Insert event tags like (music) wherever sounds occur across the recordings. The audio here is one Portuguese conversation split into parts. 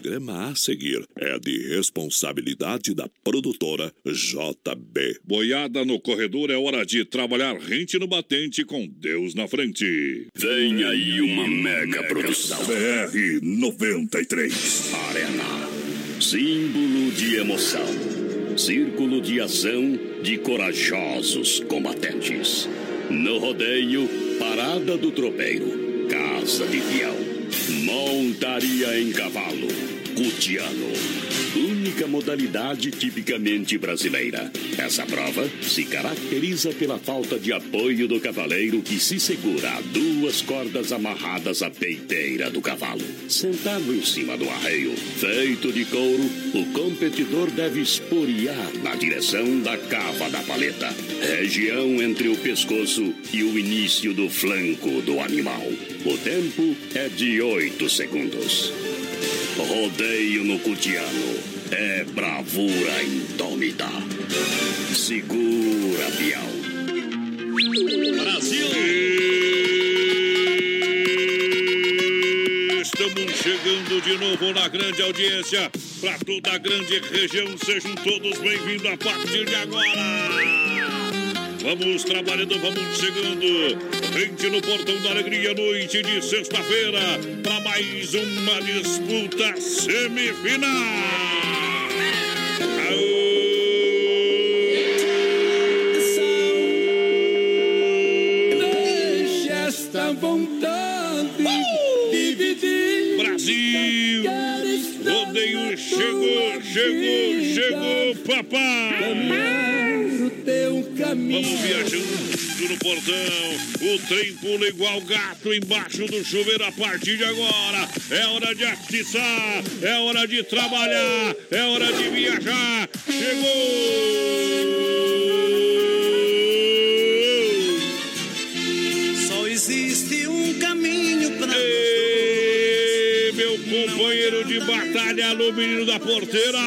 programa a seguir é de responsabilidade da produtora JB. Boiada no corredor é hora de trabalhar rente no batente com Deus na frente. Vem aí uma mega produção. BR 93 Arena. Símbolo de emoção. Círculo de ação de corajosos combatentes. No rodeio, Parada do Tropeiro. Casa de Fiel. Montaria em cavalo. Cutiano. Única modalidade tipicamente brasileira. Essa prova se caracteriza pela falta de apoio do cavaleiro que se segura a duas cordas amarradas à peiteira do cavalo. Sentado em cima do arreio, feito de couro, o competidor deve esporear na direção da cava da paleta, região entre o pescoço e o início do flanco do animal. O tempo é de 8 segundos. Rodeio no Cutiano é bravura indômita. Segura, Bial. Estamos chegando de novo na grande audiência para toda a grande região. Sejam todos bem-vindos a partir de agora. Vamos trabalhando, vamos chegando. Rente no Portão da Alegria, noite de sexta-feira, para mais uma disputa semifinal. Deixa esta vontade dividir. Brasil! Rodeio chegou, chegou, chegou, papai! o teu caminho. Vamos viajando no portão. O trem pula igual gato embaixo do chuveiro a partir de agora. É hora de atiçar, é hora de trabalhar, é hora de viajar. Chegou! Só existe um caminho pra Ei, meu companheiro de batalha, alô, menino da porteira.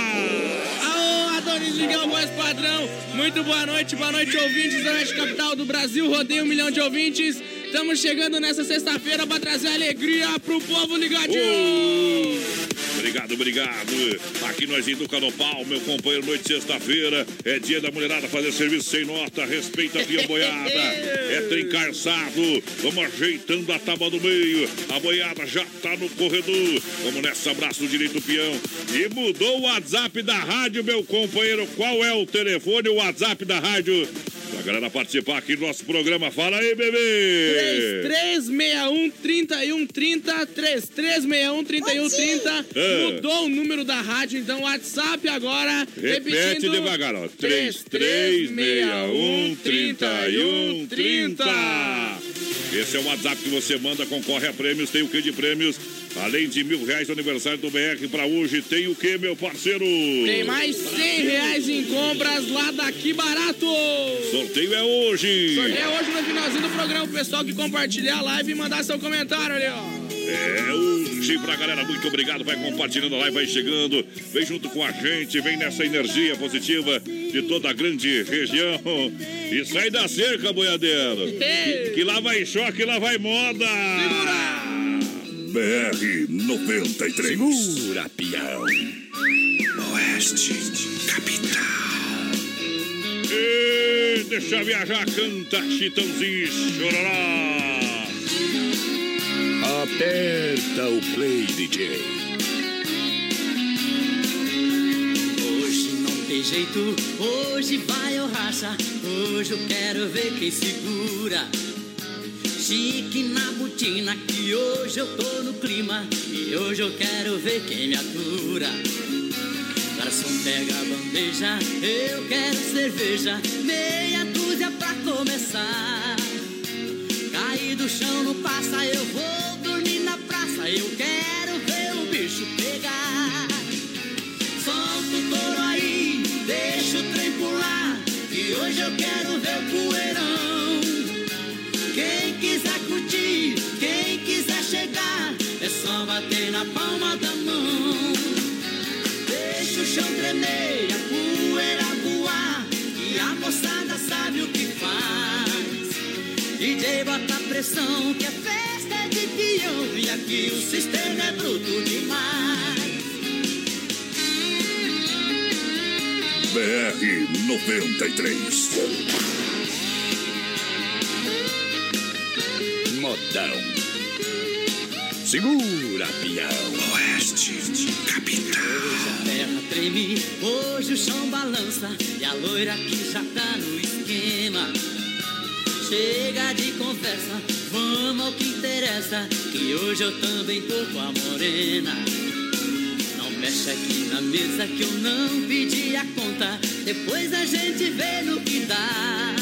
Miguel, voz padrão. Muito boa noite, boa noite, ouvintes da Oeste Capital do Brasil. Rodeio um milhão de ouvintes. Estamos chegando nessa sexta-feira para trazer alegria pro povo ligadinho. Obrigado, obrigado. Aqui nós educa no pau, meu companheiro, noite de sexta-feira. É dia da mulherada fazer serviço sem nota. Respeita a pia boiada. É trem calçado. Vamos ajeitando a tábua do meio. A boiada já tá no corredor. Vamos nessa, abraço direito, peão. E mudou o WhatsApp da rádio, meu companheiro. Qual é o telefone, o WhatsApp da rádio? Galera participar aqui do nosso programa. Fala aí, bebê! 3361 3130 3361 3130 É. Mudou o número da rádio, então WhatsApp agora. Repete devagar, ó. 3361 3130. Esse é o WhatsApp que você manda, concorre a prêmios. Tem o que de prêmios? Além de mil reais do aniversário do BR pra hoje, tem o que, meu parceiro? Tem mais 100 reais em compras lá daqui barato. Sorteio é hoje. Sorteio hoje no finalzinho do programa. O pessoal que compartilhar a live e mandar seu comentário ali, ó. É hoje pra galera, muito obrigado. Vai compartilhando a live, vai chegando. Vem junto com a gente, vem nessa energia positiva de toda a grande região. E sai da cerca, boiadeiro. Que, que lá vai choque, lá vai moda. BR 93 Segura, peão. Oeste Capital E deixa viajar, canta Chitãozinho Chororó. Aperta o play, DJ. Hoje não tem jeito, hoje vai o racha. Hoje eu quero ver quem segura. Chique na botina, que hoje eu tô no clima. E hoje eu quero ver quem me atura. Garçom pega a bandeja, eu quero cerveja. Meia dúzia pra começar. Cair do chão não passa, eu vou dormir na praça. Eu quero ver o bicho pegar. Solta o touro aí, deixa o trem pular. Que hoje eu quero ver o penei a poeira voar e a moçada sabe o que faz. DJ bota tá pressão que a festa é de peão e aqui o sistema é bruto demais. BR 93 Modão Segura, peão. Oeste Capital. A terra treme, hoje o chão balança e a loira que já tá no esquema. Chega de conversa, vamos ao que interessa, que hoje eu também tô com a morena. Não mexe aqui na mesa que eu não pedi a conta, depois a gente vê no que dá.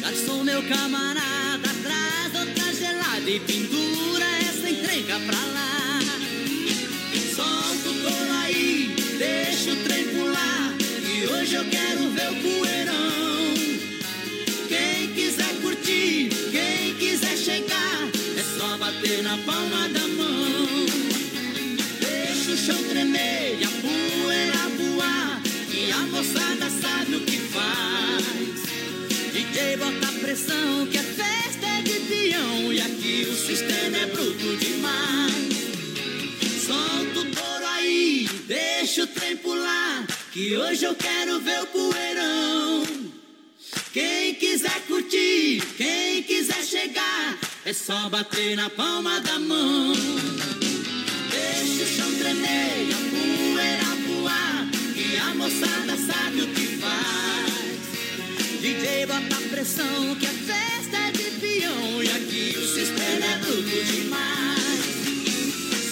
Garçom, meu camarada, traz outra gelada e pendura encrenca pra lá. Solta o touro aí, deixa o trem pular. E hoje eu quero ver o poeirão. Quem quiser curtir, quem quiser chegar, é só bater na palma da mão. Deixa o chão tremer e a poeira voar. E a moçada sabe o que faz. DJ bota pressão, que é de peão. E aqui o sistema é bruto demais. Solta o touro aí, deixa o trem pular. Que hoje eu quero ver o poeirão. Quem quiser curtir, quem quiser chegar, é só bater na palma da mão. Deixa o chão tremer a poeira voar. E a moçada sabe o que faz. DJ bota pressão, que é de E aqui o sistema é bruto demais.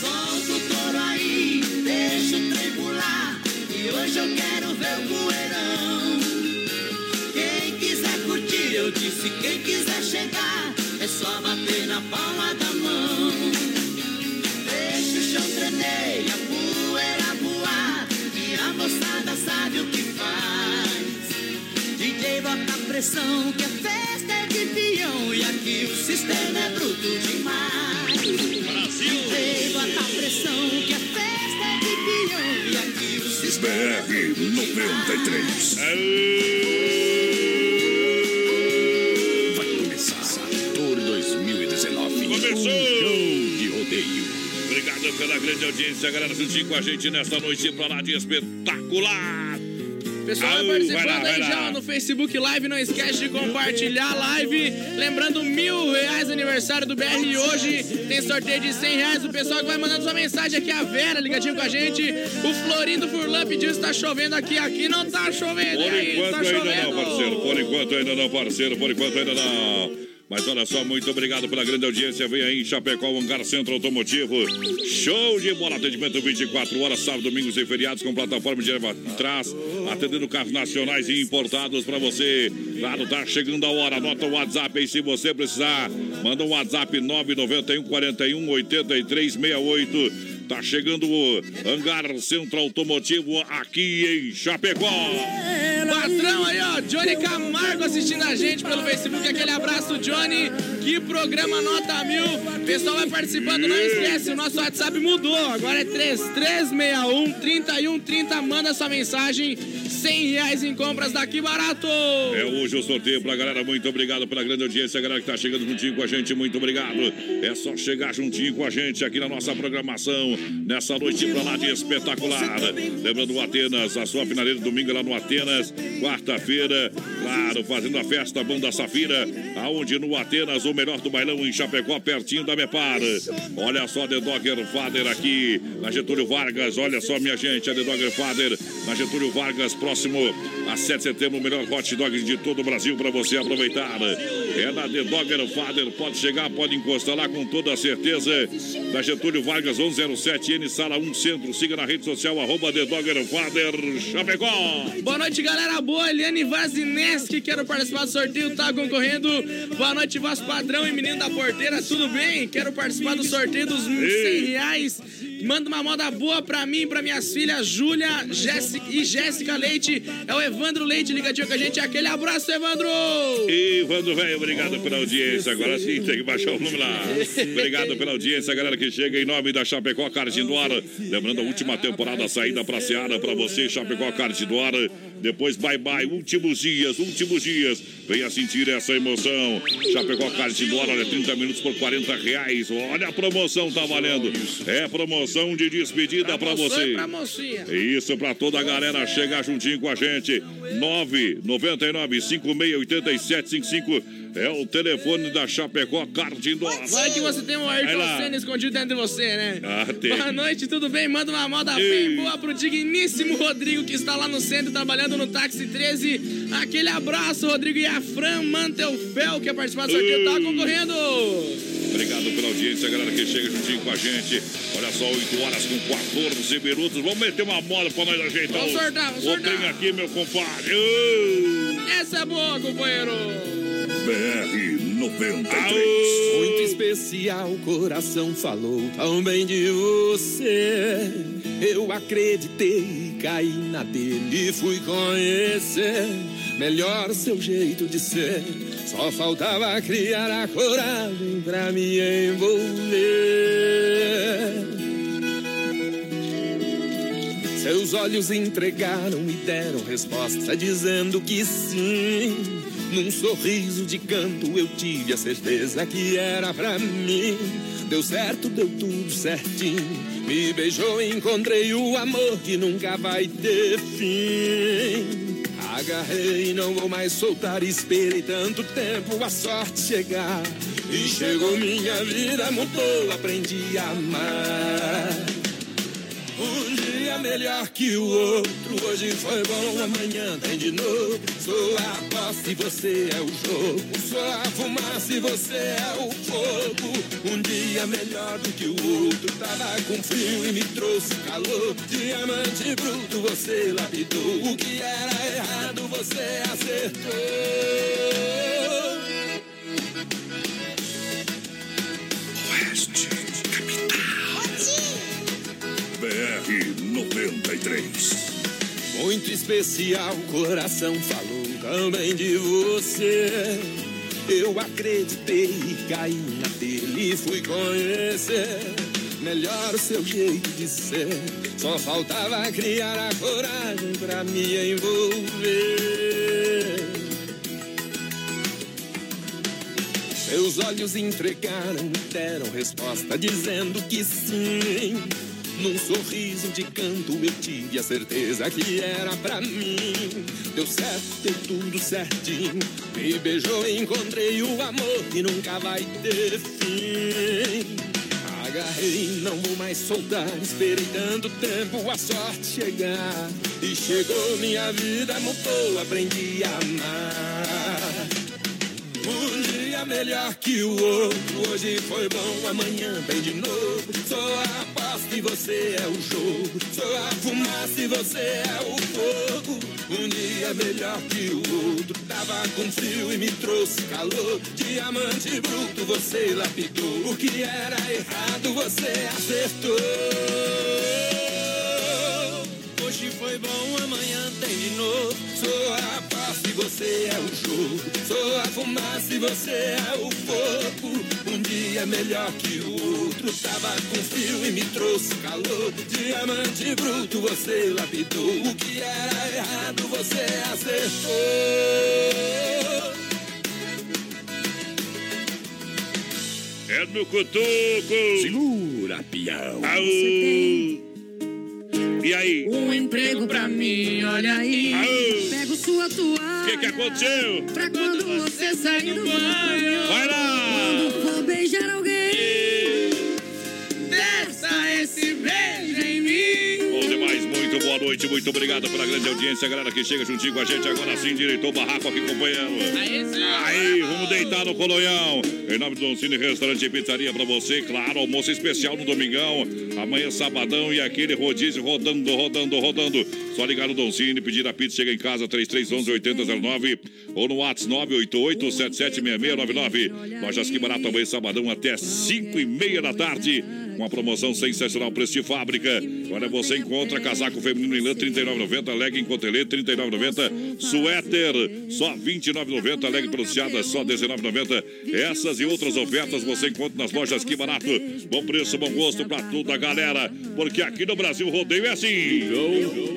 Solta o touro aí, deixa o trem pular. E hoje eu quero ver o poeirão. Quem quiser curtir, eu disse, quem quiser chegar, é só bater na palma da mão. Bota pressão, que a festa é de peão. E aqui o sistema é bruto demais. DJ bota pressão, que a festa é de peão. E aqui o sistema é BR bruto demais. 93. Vai começar Tour 2019. Começou! Show de rodeio. Obrigado pela grande audiência, galera, juntinho com a gente nesta noite pra lá de espetacular. Pessoal, vai participando vai lá, aí já no Facebook Live. Não esquece de compartilhar a live. Lembrando, mil reais aniversário do BR e hoje. Tem sorteio de 100 reais. O pessoal que vai mandando sua mensagem aqui, a Vera, ligadinho com a gente. O Florindo Furlan pediu se tá chovendo aqui. Aqui não tá chovendo. Por aí, enquanto tá ainda chovendo. não, parceiro. Por enquanto ainda não, parceiro. Por enquanto ainda não. Mas olha só, muito obrigado pela grande audiência. Vem aí em Chapecó, Hangar Centro Automotivo. Show de bola, atendimento 24 horas, sábado, domingos e feriados, com plataforma de atrás, atendendo carros nacionais e importados para você. Claro, tá chegando a hora. Anota o WhatsApp aí se você precisar. Manda um WhatsApp 991 41 83 68. Tá chegando o Hangar Centro Automotivo aqui em Chapecó. Patrão aí, ó, Johnny Camargo assistindo a gente pelo Facebook. Aquele abraço, Johnny. Que programa nota mil. Pessoal vai participando, não esquece, o nosso WhatsApp mudou. Agora é 3361 3130. Manda sua mensagem. 100 reais em compras daqui barato. É hoje o sorteio pra galera. Muito obrigado pela grande audiência. A galera que tá chegando juntinho com a gente, muito obrigado. É só chegar juntinho com a gente aqui na nossa programação. Nessa noite pra lá de espetacular. Lembrando o Atenas, a sua finaleira domingo lá no Atenas. Quarta-feira, claro, fazendo a festa Banda Safira. Aonde no Atenas, o melhor do bailão em Chapecó, pertinho da Mepar. Olha só, The Dogger Father aqui na Getúlio Vargas. Olha só, minha gente, a The Dogger Father na Getúlio Vargas, próximo a 7 de setembro, o melhor hot dog de todo o Brasil para você aproveitar. É na The Dogger Father, pode chegar, pode encostar lá com toda a certeza. Na Getúlio Vargas, 1107N, sala 1 Centro. Siga na rede social, arroba The Dogger Father, Chapecó. Boa noite, galera boa. Eliane Vazineski, quero participar do sorteio, tá concorrendo. Boa noite, Voz Padrão e Menino da Porteira, tudo bem? Quero participar do sorteio dos 100 reais. Manda uma moda boa pra mim, pra minhas filhas, Júlia e Jéssica Leite. É o Evandro Leite ligadinho com a gente. Aquele abraço, Evandro! Evandro, velho, obrigado pela audiência. Agora sim, tem que baixar o número lá. Obrigado pela audiência, galera que chega em nome da Chapecó Card Indoor. Lembrando a última temporada, saída pra Seara pra você, Chapecó Card Indoor. Depois, bye bye, últimos dias, últimos dias. Venha sentir essa emoção. Chapecó Carne de Dólar, olha, 30 minutos por 40 reais. Olha a promoção, tá valendo. É promoção de despedida pra você. Pra mocinha. Isso pra toda a galera chegar juntinho com a gente. 999 568755 é o telefone da Chapecó Dólar. Vai que você tem um Ayrton. Senna escondido dentro de você, né? Ah, tem. Boa noite, tudo bem? Manda uma moda Ei. bem boa pro digníssimo Rodrigo, que está lá no centro trabalhando no táxi 13. Aquele abraço, Rodrigo. E a Fran Mantelfel, que é participar do sorteio, tá concorrendo. Obrigado pela audiência, galera que chega juntinho com a gente. Olha só, 8 horas com 14 minutos. Vamos meter uma moda pra nós ajeitar. Vamos sortar, vamos sortar. aqui, meu compadre. Essa é boa, companheiro. BR 93. Aô! Muito especial, o coração falou tão bem de você. Eu acreditei caí na dele e fui conhecer melhor seu jeito de ser. Só faltava criar a coragem pra me envolver. Seus olhos entregaram e deram resposta dizendo que sim. Num sorriso de canto eu tive a certeza que era pra mim. Deu certo, deu tudo certinho. Me beijou e encontrei o amor que nunca vai ter fim. Agarrei e não vou mais soltar. Esperei tanto tempo a sorte chegar. E chegou minha vida, mudou, aprendi a amar. Melhor que o outro. Hoje foi bom, amanhã tem de novo. Sou a aposta e você é o jogo. Sou a fumaça e você é o fogo. Um dia melhor do que o outro. Tava com frio e me trouxe calor. Diamante bruto, você lapidou. O que era errado, você acertou. Oeste, BR 93. Muito especial, coração falou também de você. Eu acreditei e caí na dele e fui conhecer melhor o seu jeito de ser. Só faltava criar a coragem pra me envolver. Seus olhos entregaram deram resposta dizendo que sim. Num sorriso de canto eu tive a certeza que era pra mim. Deu certo, deu tudo certinho. Me beijou e encontrei o amor que nunca vai ter fim. Agarrei, não vou mais soltar. Esperei tanto tempo a sorte chegar. E chegou minha vida, mudou, aprendi a amar. Um dia melhor que o outro. Hoje foi bom, amanhã vem de novo. Sou a aposta e você é o jogo. Sou a fumaça e você é o fogo. Um dia melhor que o outro. Tava com frio e me trouxe calor. Diamante bruto, você lapidou. O que era errado, você acertou. Foi bom, amanhã tem de novo. Sou a paz e você é o jogo. Sou a fumaça e você é o fogo. Um dia melhor que o outro. Tava com frio e me trouxe calor. Diamante bruto, você lapidou. O que era errado, você acertou. É no cutuco. Segura, peão. Aô! E aí? Um emprego pra mim, olha aí. Aô! Pego sua toalha. O que, que aconteceu? Pra quando você sair do banho. Vai lá! Quando for beijar alguém. Desça esse beijo boa noite, muito obrigado pela grande audiência, galera que chega juntinho com a gente agora sim, direitou o barraco aqui acompanhando. Aí sim. Aí, vamos deitar no colonhão. Em nome do Don Cine Restaurante e Pizzaria pra você, claro, almoço especial no domingão. Amanhã, sabadão, e aquele rodízio rodando, rodando, rodando. Só ligar no Don Cine, pedir a pizza, chega em casa, 3311-8009 ou no WhatsApp 988-776699. Lojas que barato amanhã, sabadão, até 5 e meia da tarde. Uma promoção sensacional, preço de fábrica. Olha, você encontra casaco feminino em lã, R$ 39,90. Leg em cotelê, R$ 39,90. Suéter, só R$ 29,90. Leg pronunciada, só R$ 19,90. Essas e outras ofertas você encontra nas lojas Que Barato. Bom preço, bom gosto pra toda a galera. Porque aqui no Brasil, rodeio é assim. Ficou.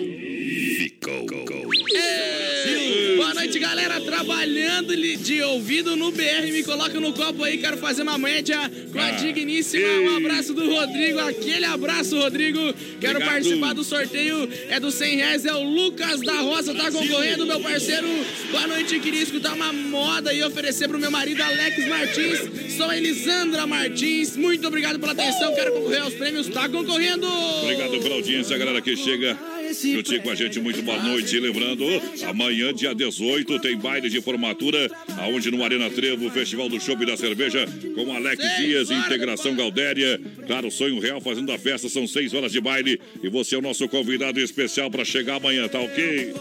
Noite galera. Trabalhando de ouvido no BR. Me coloca no copo aí, quero fazer uma média com a Ah. digníssima. Um abraço do Rodrigo. Aquele abraço, Rodrigo. Quero Obrigado. participar do sorteio. É do 100 reais. É o Lucas da Rosa. Tá concorrendo, meu parceiro. Boa noite, queria escutar uma moda e oferecer pro meu marido Alex Martins. Sou a Elisandra Martins. Muito obrigado pela atenção. Quero concorrer aos prêmios. Tá concorrendo. Obrigado pela audiência, galera que chega juntinho com a gente. Muito boa noite. E lembrando, amanhã, dia 18, tem baile de formatura, aonde no Arena Trevo, Festival do Chopp e da Cerveja, com Alex Dias, horas Integração Galdéria. Claro, Sonho Real fazendo a festa, são seis horas de baile. E você é o nosso convidado especial para chegar amanhã, tá ok?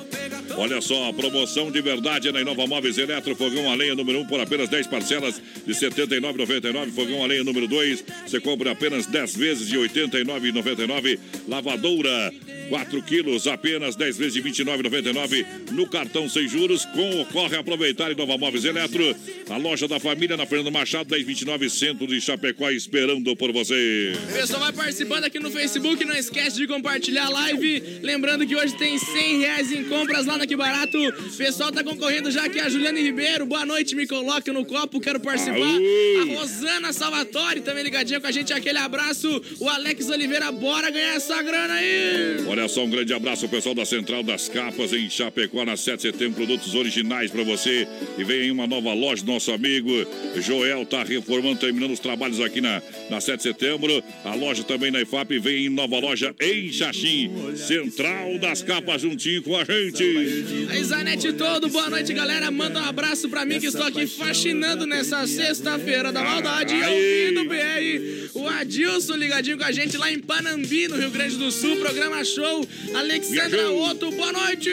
Olha só, promoção de verdade na Inova Móveis Eletro, fogão a lenha número 1 um por apenas 10 parcelas de R$ 79,99. Fogão a lenha número 2, você compra apenas 10 vezes de R$ 89,99. Lavadora. 4 quilos, apenas 10 vezes de R$ 29,99 no cartão sem juros. Com corre aproveitar em Nova Móveis Eletro. A loja da família na Fernando Machado, 1029, centro de Chapecó, esperando por você. Pessoal, vai participando aqui no Facebook. Não esquece de compartilhar a live. Lembrando que hoje tem 100 reais em compras lá na Que Barato. Pessoal tá concorrendo já aqui. A Juliane Ribeiro. Boa noite, me coloca no copo. Quero participar. Aô! A Rosana Salvatore também ligadinha com a gente. Aquele abraço. O Alex Oliveira. Bora ganhar essa grana aí. Olha só, um grande abraço ao pessoal da Central das Capas em Chapecó, na 7 de setembro. Produtos originais para você. E vem aí uma nova loja nosso amigo Joel. Tá reformando, terminando os trabalhos aqui na, na 7 de setembro. A loja também na IFAP vem em nova loja em Xaxim. Central das Capas juntinho com a gente. A Isanete todo, boa noite, galera. Manda um abraço pra mim que estou aqui faxinando nessa sexta-feira da maldade. E ouvindo o BR. O Adilson ligadinho com a gente lá em Panambi, no Rio Grande do Sul. Programa show. Alexandra. Otto, boa noite.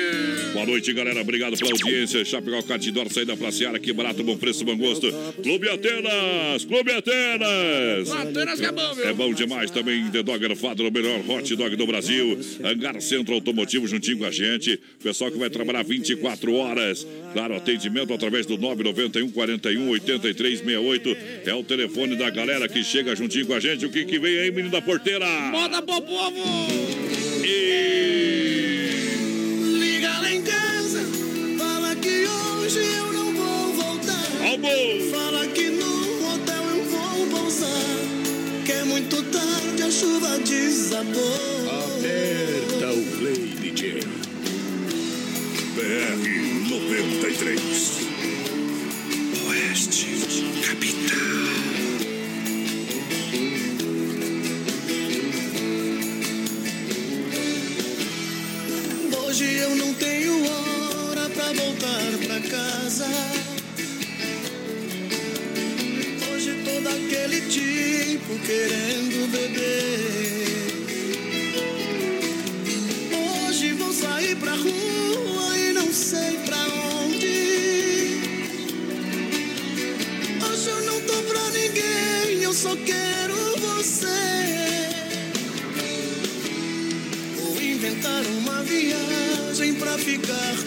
Boa noite, galera. Obrigado pela audiência. Chapecó, Catidor, saída pra Seara. Que barato, bom preço, bom gosto. Clube Atenas! Clube Atenas! Apenas que é bom, viu? É bom demais também. The Dogger Father, o melhor hot dog do Brasil. Hangar Centro Automotivo juntinho com a gente. Pessoal que vai trabalhar 24 horas. Claro, atendimento através do 991 41 83 68. É o telefone da galera que chega juntinho com a gente. O que, que vem aí, menino da porteira? Bota pro povo. E... Liga lá em casa, fala que hoje eu não vou voltar. Almoço! Fala que no hotel eu vou pousar. Que é muito tarde, a chuva desabou. Aperta o play, DJ. BR 93. Oeste, capital. Hoje eu não tenho hora pra voltar pra casa. Hoje todo aquele tipo querendo beber. Hoje vou sair pra rua sei pra onde. Hoje eu não tô pra ninguém, eu só quero você. Vou inventar uma viagem pra ficar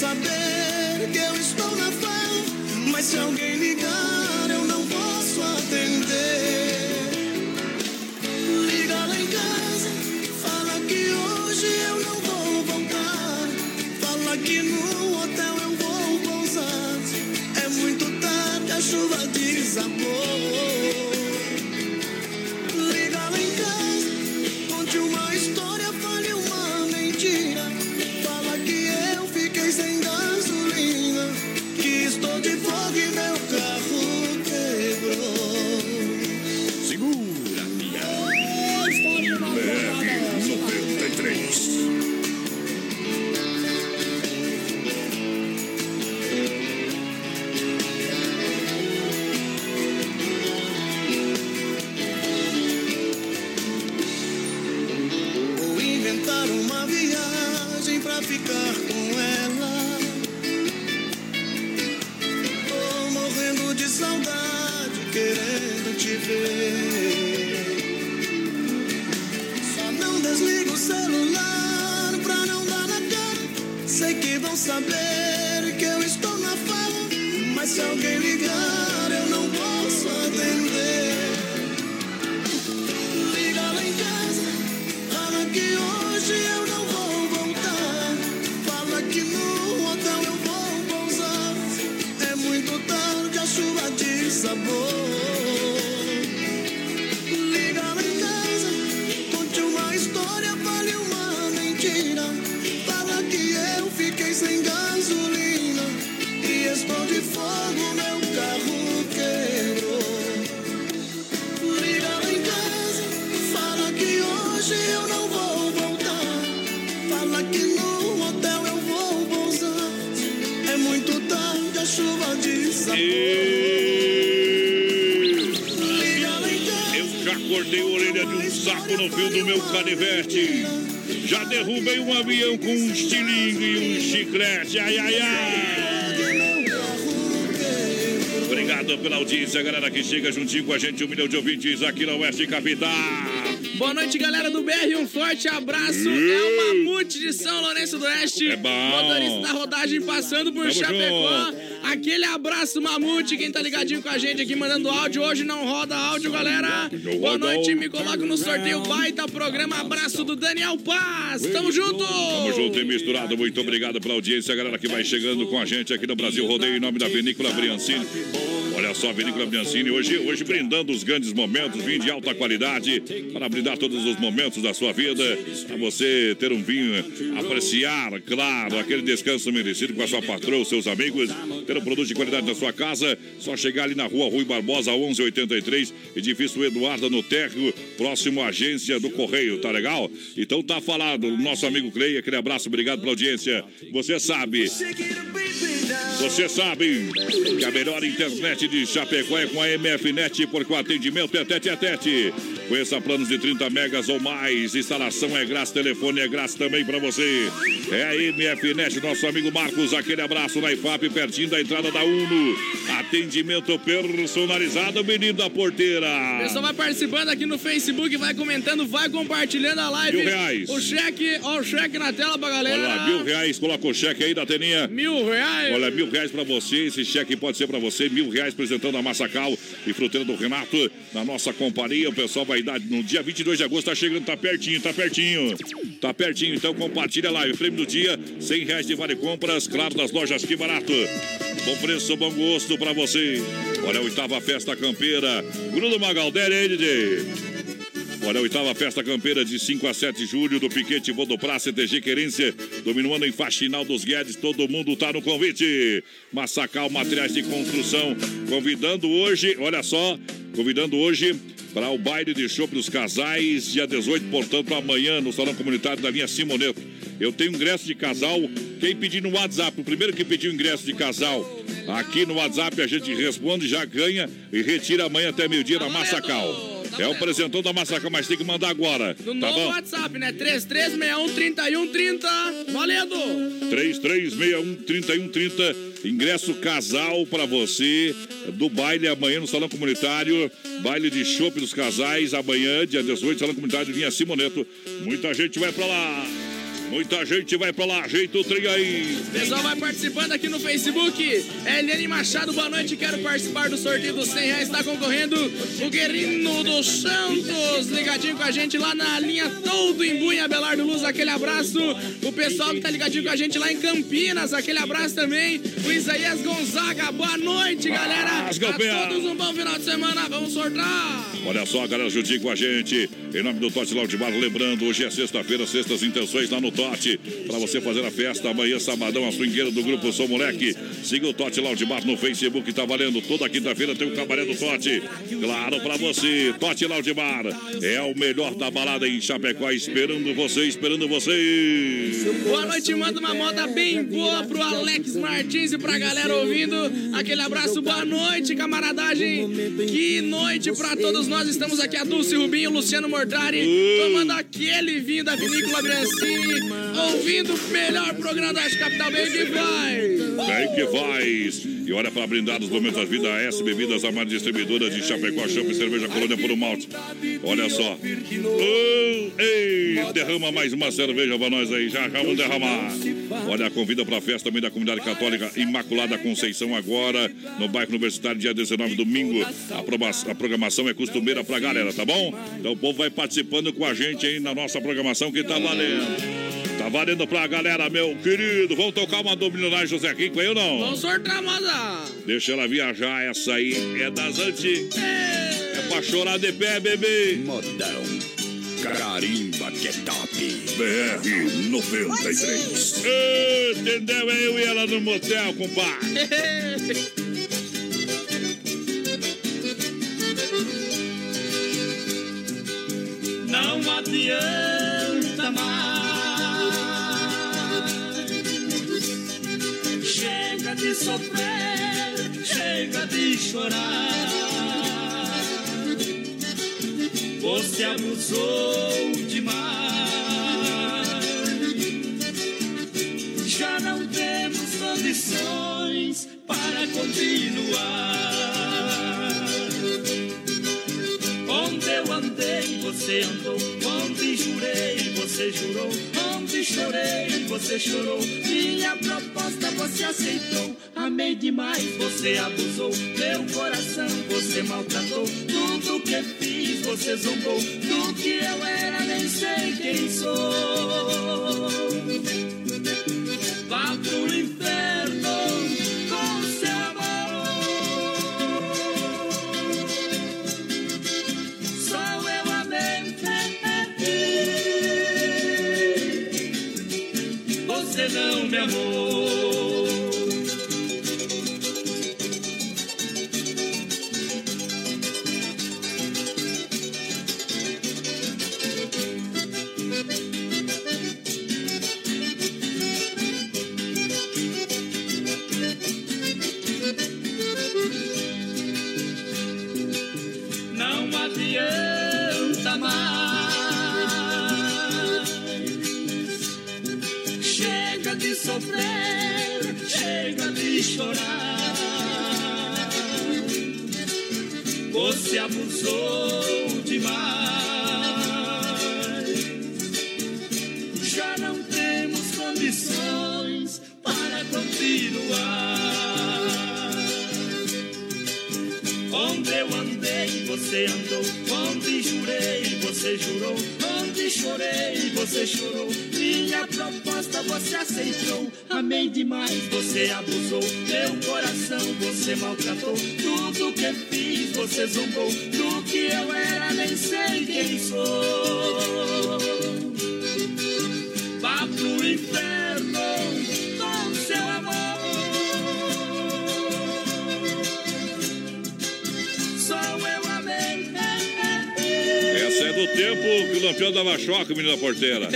saber que eu estou na farra. Mas se alguém ligar, eu não posso atender. Chega juntinho com a gente. Um milhão de ouvintes aqui na Oeste Capital. Boa noite, galera do BR. Um forte abraço. É o Mamute de São Lourenço do Oeste. É bom. Motorista da rodagem passando por Tamo Chapecó. Aquele abraço, Mamute. Quem tá ligadinho com a gente aqui mandando áudio. Hoje não roda áudio, galera. Boa noite. Me coloco no sorteio. Baita programa. Abraço do Daniel Paz. Tamo junto. Tamo junto e misturado. Muito obrigado pela audiência, galera que vai chegando com a gente aqui no Brasil Rodeio, em nome da Vinícola Briancini. Só, Vinícola Briancini, hoje, hoje brindando os grandes momentos, vinho de alta qualidade, para brindar todos os momentos da sua vida, para você ter um vinho, apreciar, claro, aquele descanso merecido com a sua patroa, seus amigos, ter um produto de qualidade na sua casa, só chegar ali na rua Rui Barbosa, 1183, edifício Eduardo no Térreo, próximo à agência do Correio, tá legal? Então tá falado, nosso amigo Clay, aquele abraço, obrigado pela audiência. Você sabe, você sabe que a melhor internet de Chapecó é com a MFNet, porque o atendimento é tete a tete. Conheça planos de 30 megas ou mais. Instalação é grátis, telefone é grátis também para você. É a MFNet, nosso amigo Marcos. Aquele abraço na IFAP, pertinho da entrada da UNO. Atendimento personalizado, menino da porteira. O pessoal vai participando aqui no Facebook, vai comentando, vai compartilhando a live. Mil reais. O cheque, ó, o cheque na tela pra galera. Olha lá, mil reais, coloca o cheque aí da Teninha. Mil reais. Olha, mil reais pra você. Esse cheque pode ser pra você. Mil reais apresentando a Massacal e Fruteira do Renato na nossa companhia. O pessoal vai dar no dia 22 de agosto. Tá chegando, tá pertinho, tá pertinho. Tá pertinho, então compartilha lá. O prêmio do dia, 100 reais de vale compras. Claro, das lojas Que Barato. Bom preço, bom gosto pra você. Olha a oitava festa campeira. Grudo Magaldéria aí, DJ. Olha, a oitava festa campeira de 5 a 7 de julho do Piquete Vodopra CTG Querência, dominando em Faxinal dos Guedes, todo mundo tá no convite. Massacal Materiais de Construção, convidando hoje, olha só, convidando hoje para o baile de show dos casais, dia 18, portanto, amanhã, no Salão Comunitário da linha Simoneto. Eu tenho ingresso de casal, quem pedir no WhatsApp, o primeiro que pedir o ingresso de casal, aqui no WhatsApp a gente responde, já ganha e retira amanhã até meio-dia na Massacal. É o apresentador da Massacal, mas tem que mandar agora. No tá novo bom? WhatsApp, né? 3361-3130. Valendo! 3361-3130. Ingresso casal para você do baile amanhã no Salão Comunitário. Baile de chopp dos casais amanhã, dia 18, Salão Comunitário Linha Simoneto. Muita gente vai para lá. Muita gente vai pra lá, ajeita o trem aí. O pessoal vai participando aqui no Facebook. Eliane Machado, boa noite. Quero participar do sorteio dos 100 reais. Está concorrendo o Guerrino dos Santos. Ligadinho com a gente lá na linha Todo em Bunha, Belardo Luz. Aquele abraço. O pessoal que tá ligadinho com a gente lá em Campinas. Aquele abraço também. O Isaías Gonzaga. Boa noite, galera. As A todos um bom final de semana. Vamos sortar. Olha só, galera, juntinho com a gente. Em nome do Tote Bar, lembrando, hoje é sexta-feira, sextas intenções lá no Tote. Para você fazer a festa amanhã, sabadão, a swingueira do grupo Sou Moleque. Siga o Tote Lounge Bar no Facebook, tá valendo. Toda quinta-feira tem o cabaré do Tote. Claro, para você. Tote Lounge Bar é o melhor da balada em Chapecó, esperando você, esperando você. Boa noite, manda uma moda bem boa pro Alex Martins e pra galera ouvindo. Aquele abraço, boa noite, camaradagem. Que noite pra todos nós. Estamos aqui, a Dulce Rubinho, Luciano Mortari, tomando aquele vinho da Vinícola Brancini. Ouvindo o melhor programa da Capital Bem que faz. Bem que faz. E olha para brindar nos momentos da vida, a S Bebidas, a mais distribuidora de Chapecó, Champ e Cerveja Colônia por um malte. Olha só. Ei, derrama mais uma cerveja para nós aí, já vamos derramar. Olha, convida para a festa também da Comunidade Católica Imaculada Conceição agora, no bairro Universitário, dia 19, domingo. A, a programação é costumeira pra galera, tá bom? Então o povo vai participando com a gente aí na nossa programação que tá valendo. Tá valendo pra galera, meu querido. Vamos tocar uma do milionário José Rico aí ou não? Vamos sortar, moda. Deixa ela viajar, essa aí é das antigas. É, é pra chorar de pé, bebê. Modão. Carimba que é top. BR 93. Entendeu? Eu e ela no motel, compadre. (laughs) Não adianta mais. De sofrer, chega de chorar. Você abusou demais. Já não temos condições para continuar. Onde eu andei, você andou. Onde jurei, você jurou. Onde chorei, você chorou. Minha proposta você aceitou. Amei demais, você abusou. Meu coração você maltratou. Tudo que fiz, você zombou. Do que eu era, nem sei quem sou. Vá pro inferno com seu amor. Só eu amei. Você não me amou. Abusou demais. Já não temos condições para continuar. Onde eu andei, você andou. Onde jurei, você jurou. Onde chorei, você chorou. Minha proposta você aceitou. Amei demais, você abusou. Meu coração você maltratou. Tudo que fiz, você zombou. Do que eu era, nem sei quem sou. Vá pro inferno que o Lampião dava choque, menina porteira.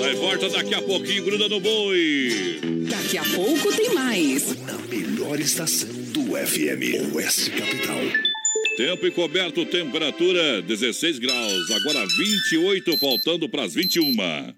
Vai volta daqui a pouquinho, gruda no boi. Daqui a pouco tem mais. Na melhor estação do FM, Oeste Capital. Tempo encoberto, temperatura 16 graus, agora 28, faltando para as 21.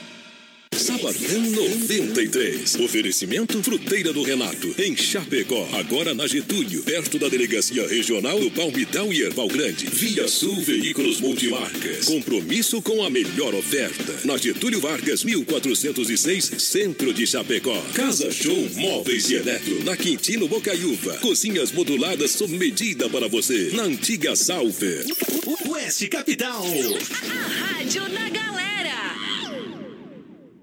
Sabadão 93. Oferecimento Fruteira do Renato, em Chapecó. Agora na Getúlio, perto da Delegacia Regional do Palmitão e Erval Grande. Via Sul Veículos Multimarcas. Compromisso com a melhor oferta. Na Getúlio Vargas, 1406, Centro de Chapecó. Casa Show Móveis e Eletro. Na Quintino Bocaiúva. Cozinhas moduladas sob medida para você. Na antiga Salve. Oeste Capital. A rádio galera.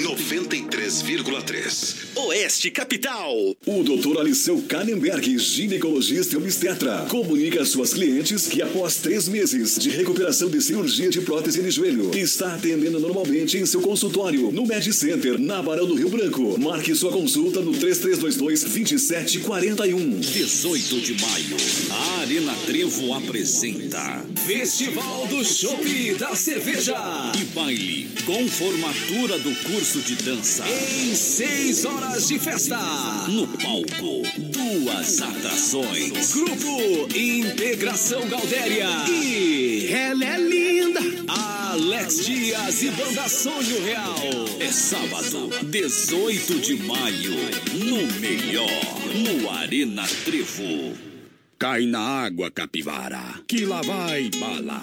93,3. Oeste Capital. O Dr. Aliceu Kannenberg, ginecologista e obstetra, comunica a suas clientes que após três meses de recuperação de cirurgia de prótese de joelho, está atendendo normalmente em seu consultório no Med Center, na Barão do Rio Branco. Marque sua consulta no 3322-2741. 18 de maio, a Arena Trevo apresenta Festival do Chopp da Cerveja e baile com formatura do curso de dança em seis horas de festa. No palco, duas atrações. Grupo Integração Galdéria e ela é linda. Alex Dias e Banda Sonho Real. É sábado, 18 de maio, no melhor, no Arena Trevo. Cai na água, capivara, que lá vai bala.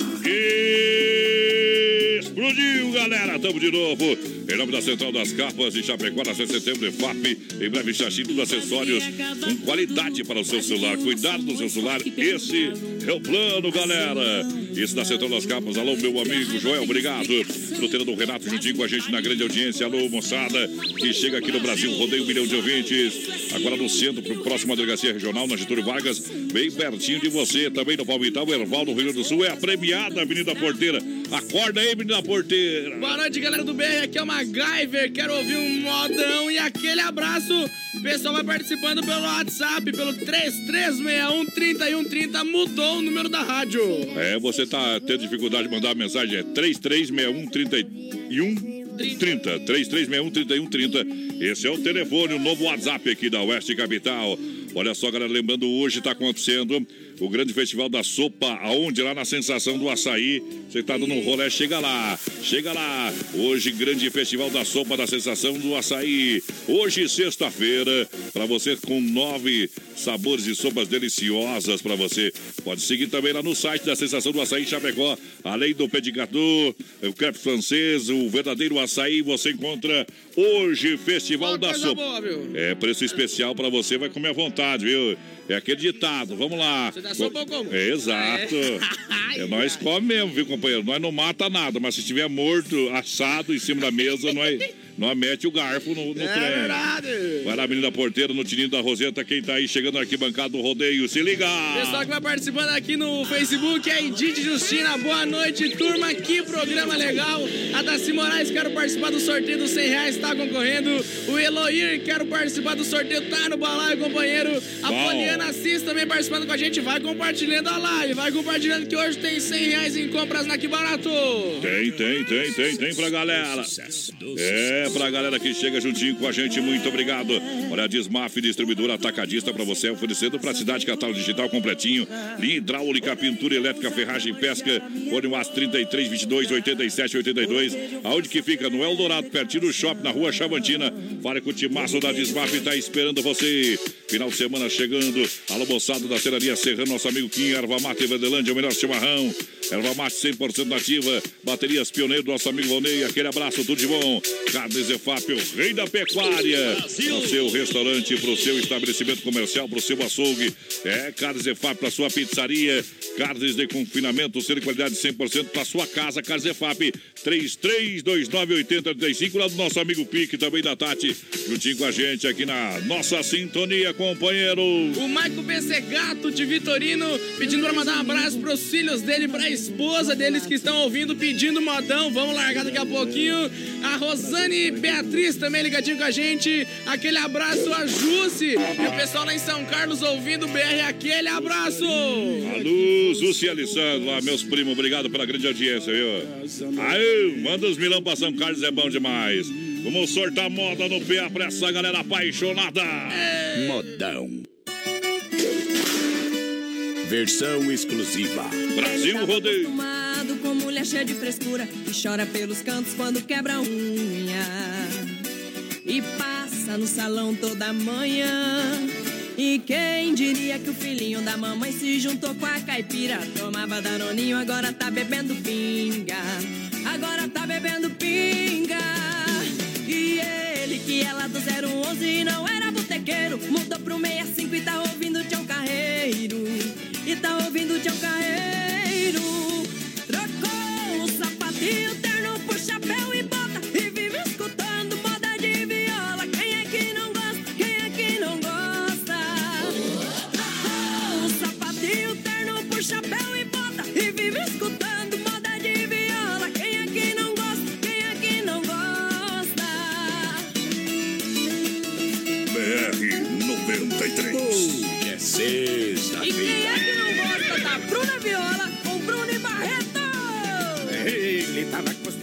Explodiu, galera! Tamo de novo. Em nome da Central das Capas de Chapecó, na 6 de setembro, FAP. Em breve, Xaxim, dos acessórios com qualidade para o seu celular. Cuidado do seu celular. Esse é o plano, galera. Isso da Central das Capas. Alô, meu amigo Joel, obrigado. Fruteira do Renato juntinho com a gente na grande audiência. Alô, moçada, que chega aqui no Brasil, rodeio um milhão de ouvintes. Agora no centro, próximo à delegacia regional, na Getúlio Vargas, bem pertinho de você. Também no Palmital, Erval, no Rio Grande do Sul. É a premiada Avenida Porteira. Acorda aí, menina porteira. Boa noite, galera do BR. Aqui é o MacGyver. Quero ouvir um modão e aquele abraço. O pessoal vai participando pelo WhatsApp, pelo 3361-3130. Mudou o número da rádio. É, você tá tendo dificuldade de mandar a mensagem, é 3361-3130. 30, 3361-3130. Esse é o telefone, o novo WhatsApp aqui da Oeste Capital. Olha só, galera, lembrando, hoje está acontecendo o grande festival da sopa, aonde? Lá na Sensação do Açaí. Você está dando um rolé, chega lá, chega lá. Hoje, grande festival da sopa da Sensação do Açaí. Hoje, sexta-feira, para você com nove sabores e sopas deliciosas para você. Pode seguir também lá no site da Sensação do Açaí Chapecó. Além do pedigatô, o crepe francês, o verdadeiro açaí, você encontra hoje Festival da Sopa. Boa? É preço especial para você, vai comer à vontade, viu? É aquele ditado, vamos lá. Dá sopa ou como? É, exato. É, (laughs) nós come mesmo, viu, companheiro? Nós não mata nada, mas se estiver morto, assado em cima da mesa, nós, nós mete o garfo no, no É trem. verdade. Vai lá, menina porteira, no Tininho da Roseta, quem tá aí chegando na arquibancada do rodeio, se liga! Pessoal que vai participando aqui no Facebook é Edith Justina. Boa noite, turma. Que programa legal. A Daci Moraes, quero participar do sorteio dos 100 reais, tá concorrendo. O Eloir, quero participar do sorteio, tá no balaio, companheiro. A Bom. Poliana Assis também participando com a gente. Vai compartilhando a live, vai compartilhando que hoje tem 100 reais em compras na Que Barato. Tem, tem, tem, tem, tem pra galera. É, pra galera que chega juntinho com a gente, muito obrigado. Olha, a Desmaf, distribuidora atacadista pra você, oferecendo cidade catálogo digital completinho. Linha hidráulica, pintura elétrica, ferragem, pesca. Fone o 33 22 87 82. Aonde que fica? No Eldorado, pertinho do shopping, na rua Chavantina. Fale com o Timaço da Desmaf, tá esperando você. Final de semana chegando. Alô, moçada da Serraria Serrano, nosso amigo Kim, Erva Mate Verdelândia, o melhor chimarrão. Erva Mate 100% nativa. Baterias Pioneiro, nosso amigo Vonei. Aquele abraço, tudo de bom. Carne Carnes EFAP, o rei da pecuária. Pro seu restaurante, pro seu estabelecimento comercial, pro seu açougue. É Carnes EFAP pra sua pizzaria. Carnes de confinamento, ser de qualidade 100% pra sua casa. Carnes EFAP, 33298035, lá do nosso amigo Pique, também da Tati, juntinho com a gente aqui na nossa sintonia, companheiro. O Maico BC Gato de Vitorino pedindo pra mandar um abraço pros filhos dele, pra esposa deles que estão ouvindo, pedindo modão. Vamos largar daqui a pouquinho. A Rosane Beatriz também ligadinho com a gente. Aquele abraço a Jusce. E o pessoal lá em São Carlos ouvindo o BR, aquele abraço. Alô, Zúcia e Alessandro, lá, meus primos, obrigado pela grande audiência, viu? Aí, manda os milão pra São Carlos, é bom demais. Vamos sortar moda no PA pra essa galera apaixonada. Modão. Versão exclusiva. Brasil Rodeio. Com mulher cheia de frescura que chora pelos cantos quando quebra unha e passa no salão toda manhã. E quem diria que o filhinho da mamãe se juntou com a caipira? Tomava danoninho, agora tá bebendo pinga. Agora tá bebendo pinga. E ele que é lá do 011 e não era botequeiro, mudou pro 65 e tá ouvindo Tião Carreiro. E tá ouvindo Tião Carreiro.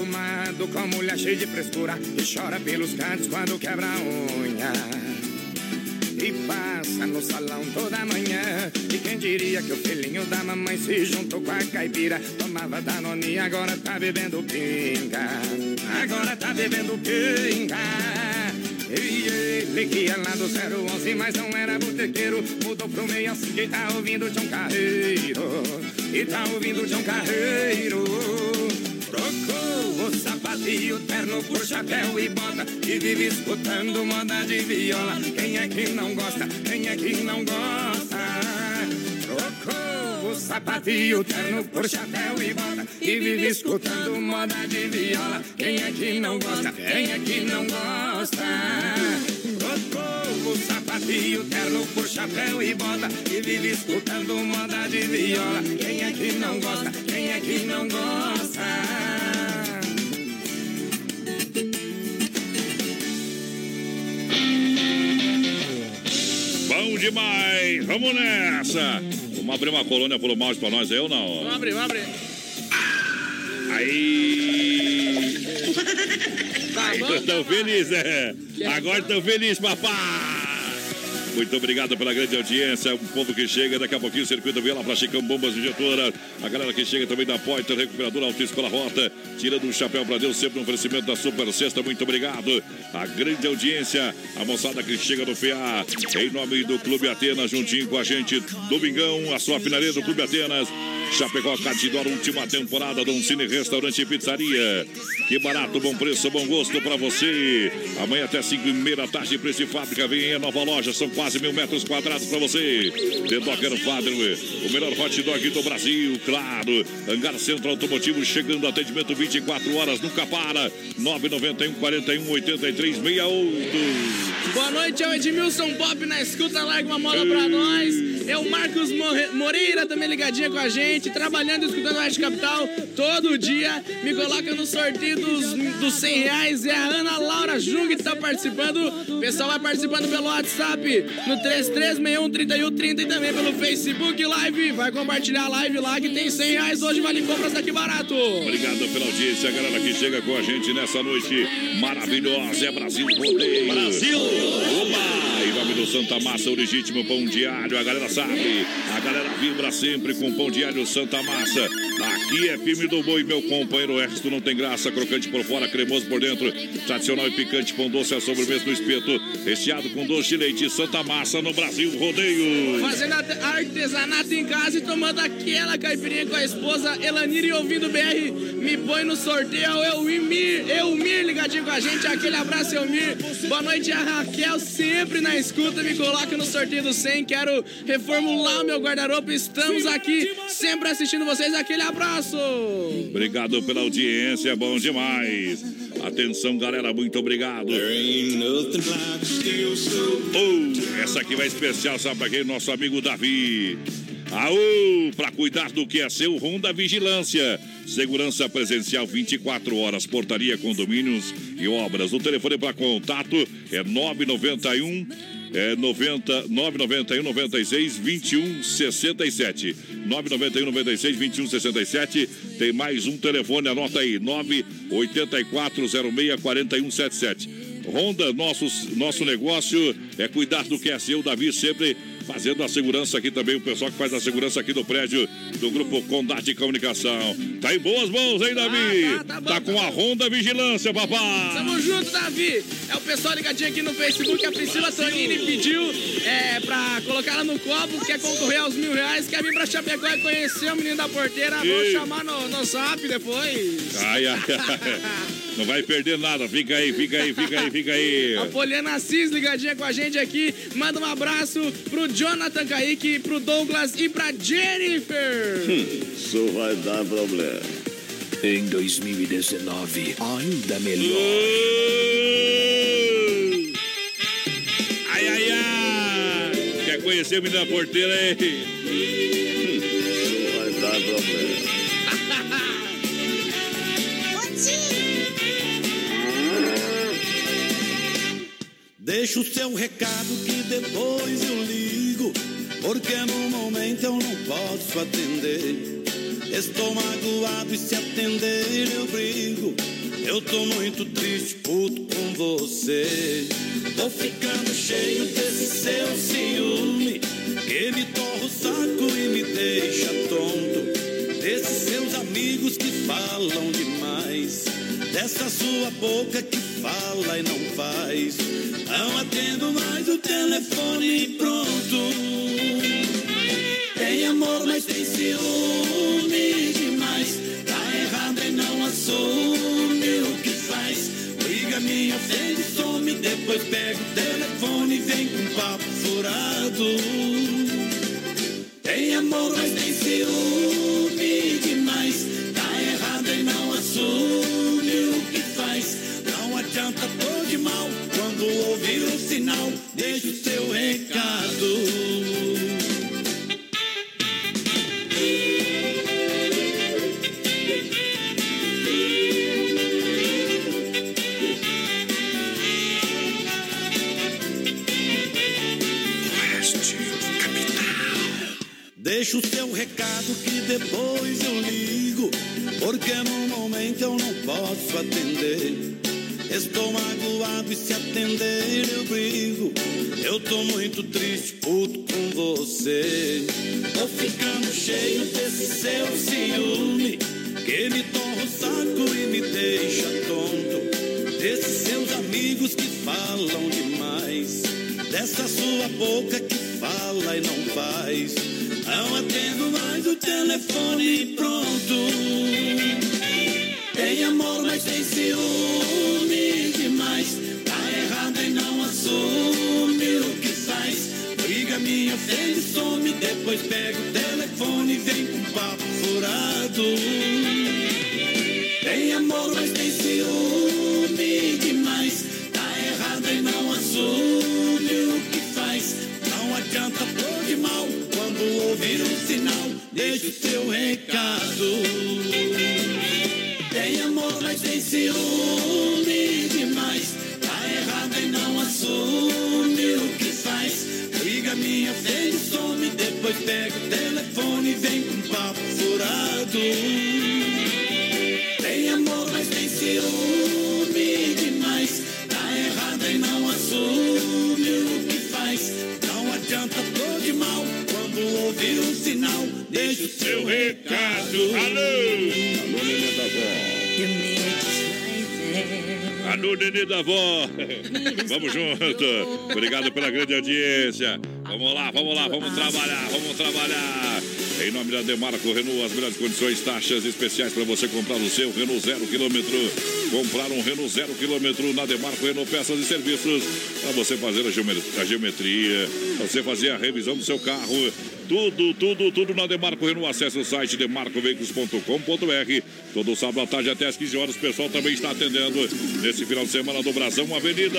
Acostumado com mulher cheia de frescura e chora pelos cantos quando quebra a unha. E passa no salão toda manhã. E quem diria que o filhinho da mamãe se juntou com a caipira? Tomava danoninha, agora tá bebendo pinga. Agora tá bebendo pinga. E ele que ia lá do 011, mas não era botequeiro Mudou pro meio assim e tá ouvindo John Carreiro E tá ouvindo John Carreiro e o terno por chapéu e bota E vive escutando moda de viola Quem é que não gosta? Quem é que não gosta? O sapato e o terno por chapéu e bota E vive escutando moda de viola Quem é que não gosta? Quem é que não gosta? O sapato e o terno por chapéu e bota E vive escutando moda de viola Quem é que não gosta? Quem é que não gosta? Bom demais, vamos nessa. Vamos abrir uma colônia pelo mouse pra nós, eu não? Vamos abrir, vamos abrir. Aí. Tá bom, Aí, tão feliz, é. Agora tão feliz, papai. Muito obrigado pela grande audiência, o povo que chega, daqui a pouquinho o circuito Viola para Chicão Bombas Injetora, a galera que chega também da Poiter, Recuperadora Autoescola Rota, tirando um chapéu para Deus, sempre um oferecimento da Super Sexta, muito obrigado. A grande audiência, a moçada que chega no FEA, em nome do Clube Atenas, juntinho com a gente, Domingão, a sua finaleira do Clube Atenas. Chapecó Catidor, última temporada do Cine Restaurante e Pizzaria. Que barato, bom preço, bom gosto pra você. Amanhã até 5 e meia da tarde, preço de fábrica. Vem a nova loja, são quase mil metros quadrados pra você. The Dogger Father, o melhor hot dog do Brasil, claro. Hangar Centro Automotivo, chegando atendimento 24 horas, nunca para. 991 41 83 68. Boa noite, é o Edmilson Pop na escuta, larga uma moda pra nós. É o Marcos Moreira também ligadinha com a gente, trabalhando e escutando a Rádio Capital todo dia. Me coloca no sorteio dos, dos 100 reais. É a Ana Laura Jung que tá participando. O pessoal vai participando pelo WhatsApp no 33613130 e também pelo Facebook Live. Vai compartilhar a live lá que tem 100 reais hoje, vale compras daqui barato. Obrigado pela audiência, galera que chega com a gente nessa noite maravilhosa. É Brasil Rodeio. Brasil! Oba! Em nome do Santa Massa, o legítimo pão diário. A galera sabe. A galera vibra sempre com pão diário Santa Massa. Aqui é firme do boi, meu companheiro. O resto não tem graça. Crocante por fora, cremoso por dentro. Tradicional e picante, pão doce a sobremesa no espeto. Recheado com doce de leite. Santa Massa no Brasil Rodeio. Fazendo arte- artesanato em casa e tomando aquela caipirinha com a esposa Elanir e ouvindo BR. Me põe no sorteio. Elmir, Elmir ligadinho com a gente. Aquele abraço, Elmir. Boa noite, a sempre na escuta. Me coloca no sorteio do 100. Quero reformular o meu guarda-roupa. Estamos aqui sempre assistindo vocês. Aquele abraço. Obrigado pela audiência, é bom demais. Atenção, galera, muito obrigado. Oh, essa aqui vai especial, sabe pra quem? Nosso amigo Davi. Aô, pra cuidar do que é seu, Honda Vigilância. Segurança presencial 24 horas, portaria, condomínios e obras. O telefone para contato é 991 é 90 991 96 21 67. 991 96 21 67. Tem mais um telefone, anota aí: 984 06 41 77. Honda, nosso, nosso negócio é cuidar do que é seu. Davi sempre fazendo a segurança aqui também. O pessoal que faz a segurança aqui do prédio do Grupo Condade Comunicação. Tá em boas mãos, hein, Davi? tá, com a Honda Vigilância, papai. Tamo junto, Davi. É o pessoal ligadinho aqui no Facebook. A Priscila Tonini pediu é, pra colocar ela no copo. Quer concorrer aos mil reais. Quer vir pra Chapecó e conhecer o menino da porteira. Vou Ih. chamar no, no zap depois. Ai, ai, ai. (laughs) Não vai perder nada. Fica aí, fica aí, fica aí, fica aí. (laughs) A Poliana Assis ligadinha com a gente aqui. Manda um abraço pro Jonathan Kaique, pro Douglas e pra Jennifer. (laughs) Isso vai dar problema. Em 2019, ainda melhor. Ai, ai, ai. Quer conhecer o menino da porteira aí? Deixa o seu recado que depois eu ligo, porque no momento eu não posso atender. Estou magoado e se atender eu brigo. Eu tô muito triste, puto com você. Tô ficando cheio desse seu ciúme, que me torra o saco e me deixa tonto. Desses seus amigos que falam demais, dessa sua boca que fala e não faz. Não atendo mais o telefone e pronto. Tem amor, mas tem ciúme demais. Tá errado e não assume o que faz. Briga me ofende, some, depois pega o telefone e vem com papo furado. Tem amor, mas tem ciúme Quando ouvir o sinal, deixa o seu recado. Deixa o seu recado que depois eu ligo, porque no momento eu não posso atender. Estou magoado e se atender eu brigo. Eu tô muito triste, puto com você. Tô ficando cheio desse seu ciúme, que me torra o saco e me deixa tonto. Desses seus amigos que falam demais, dessa sua boca que fala e não faz. Não atendo mais o telefone pronto. Tem amor, mas tem ciúme demais. Tá errado e não assume o que faz. Briga me ofende, some, depois pega o telefone e vem com papo furado. Tem amor, mas tem ciúme demais. Tá errado e não assume o que faz. Não adianta pôr de mal quando ouvir um sinal. Deixa o seu recado. Tem amor, mas tem ciúme demais. Tá errado e não assume o que faz. Liga minha filha, some, depois pega o telefone e vem com papo furado. Tem amor, mas tem ciúme demais. Tá errado e não assume o que faz. Não adianta flor de mal quando ouvir o sinal. Deixa o seu recado. Alô! Alô, minha é da voz. Alô, Nenê da Vó. Vamos junto. Obrigado pela grande audiência. Vamos lá, vamos lá, vamos trabalhar, vamos trabalhar. Em nome da Demarco Renault, as melhores condições, taxas especiais para você comprar o seu Renault zero quilômetro. Comprar um Renault zero quilômetro na Demarco Renault Peças e Serviços. Para você fazer a a geometria, para você fazer a revisão do seu carro. Tudo, tudo, tudo na Demarco Renault. Acesse o site demarcoveículos.com.br. Todo sábado à tarde até às 15 horas. O pessoal também está atendendo nesse final de semana do Brasão Avenida.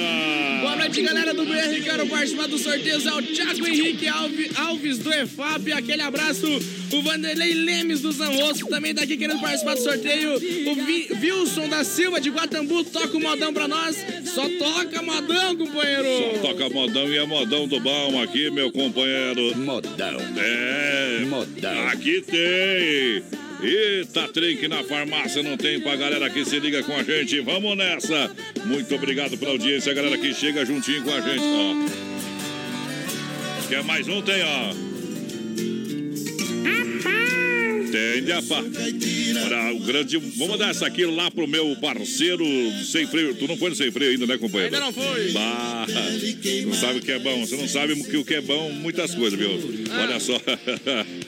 Boa noite, galera do BR. Quero participar do sorteio. É o Thiago Henrique Alves, Alves do EFAP. Aquele abraço. O Vanderlei Lemes do Zanrosso também tá aqui querendo participar do sorteio. O Vi, Wilson da Silva de Guatambu toca o modão pra nós. Só toca modão, companheiro. Só toca modão e é modão do bom aqui, meu companheiro. Modão. É. Modão. Aqui tem. Eita, trem que na farmácia não tem pra galera que se liga com a gente. Vamos nessa. Muito obrigado pela audiência, galera que chega juntinho com a gente, ó. Quer mais um? Tem, ó. Tem de apa. Olha, o grande. Vou mandar essa aqui lá pro meu parceiro sem freio. Tu não foi no sem freio ainda, né, companheiro? Ainda não foi. Bah, não sabe o que é bom. Você não sabe o que é bom, muitas coisas, viu? Olha só.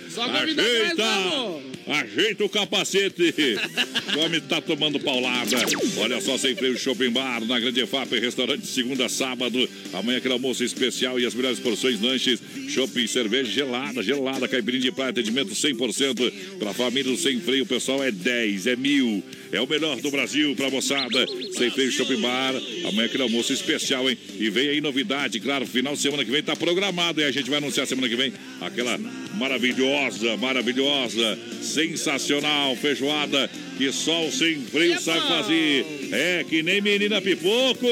Só convidar vamos. Ajeita o capacete. (laughs) O homem tá tomando paulada. Olha só, sem freio Shopping Bar, na Grande EFAP, restaurante segunda a sábado. Amanhã aquele almoço especial e as melhores porções lanches. Shopping, cerveja gelada, gelada, caipirinha de praia, atendimento 100%. Pra família do Sem Freio, pessoal é 10, é mil. É o melhor do Brasil pra moçada. Sem Freio Shopping Bar. Amanhã aquele almoço especial, hein? E vem aí novidade, claro, final de semana que vem tá programado. E a gente vai anunciar semana que vem aquela maravilhosa, maravilhosa, sensacional feijoada que só o sem freio sabe fazer. É que nem menina pipoco.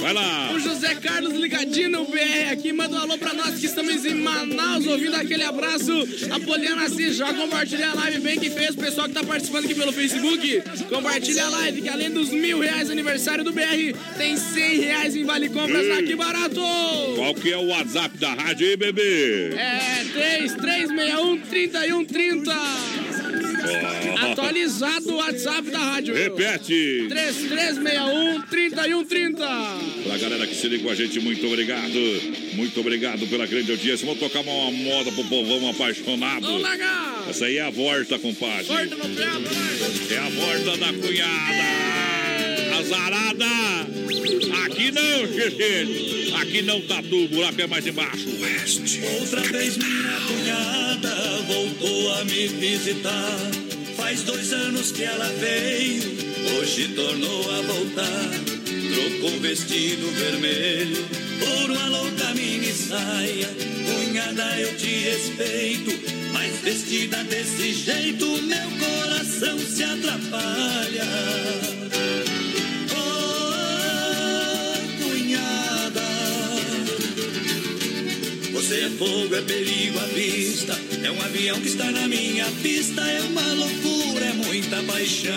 Vai lá. O José Carlos ligadinho no BR aqui, manda um alô pra nós que estamos em Manaus, ouvindo aquele abraço. A Poliana Assis, já compartilha a live bem que fez. O pessoal que tá participando aqui pelo Facebook, compartilha a live, que além dos mil reais aniversário do BR, tem cem reais em Vale Compras aqui barato. Qual que é o WhatsApp da rádio aí, bebê? É 3361 3130. Atualizado o WhatsApp da rádio. Repete. 3361 3130. Pra galera que se liga com a gente, muito obrigado. Muito obrigado pela grande audiência. Vamos tocar uma moda pro povão apaixonado. Vamos largar. Essa aí é a volta, compadre. Corta no pé, É a volta da cunhada. Azarada. Aqui não, gente. Aqui não tá tudo. O buraco é mais embaixo. Oeste. Outra vez minha cunhada voltou a me visitar. Faz dois anos que ela veio, hoje tornou a voltar. Trocou o vestido vermelho por uma louca mini saia. Cunhada, eu te respeito, mas vestida desse jeito, meu coração se atrapalha. Você é fogo, é perigo à vista. É um avião que está na minha pista. É uma loucura, é muita paixão.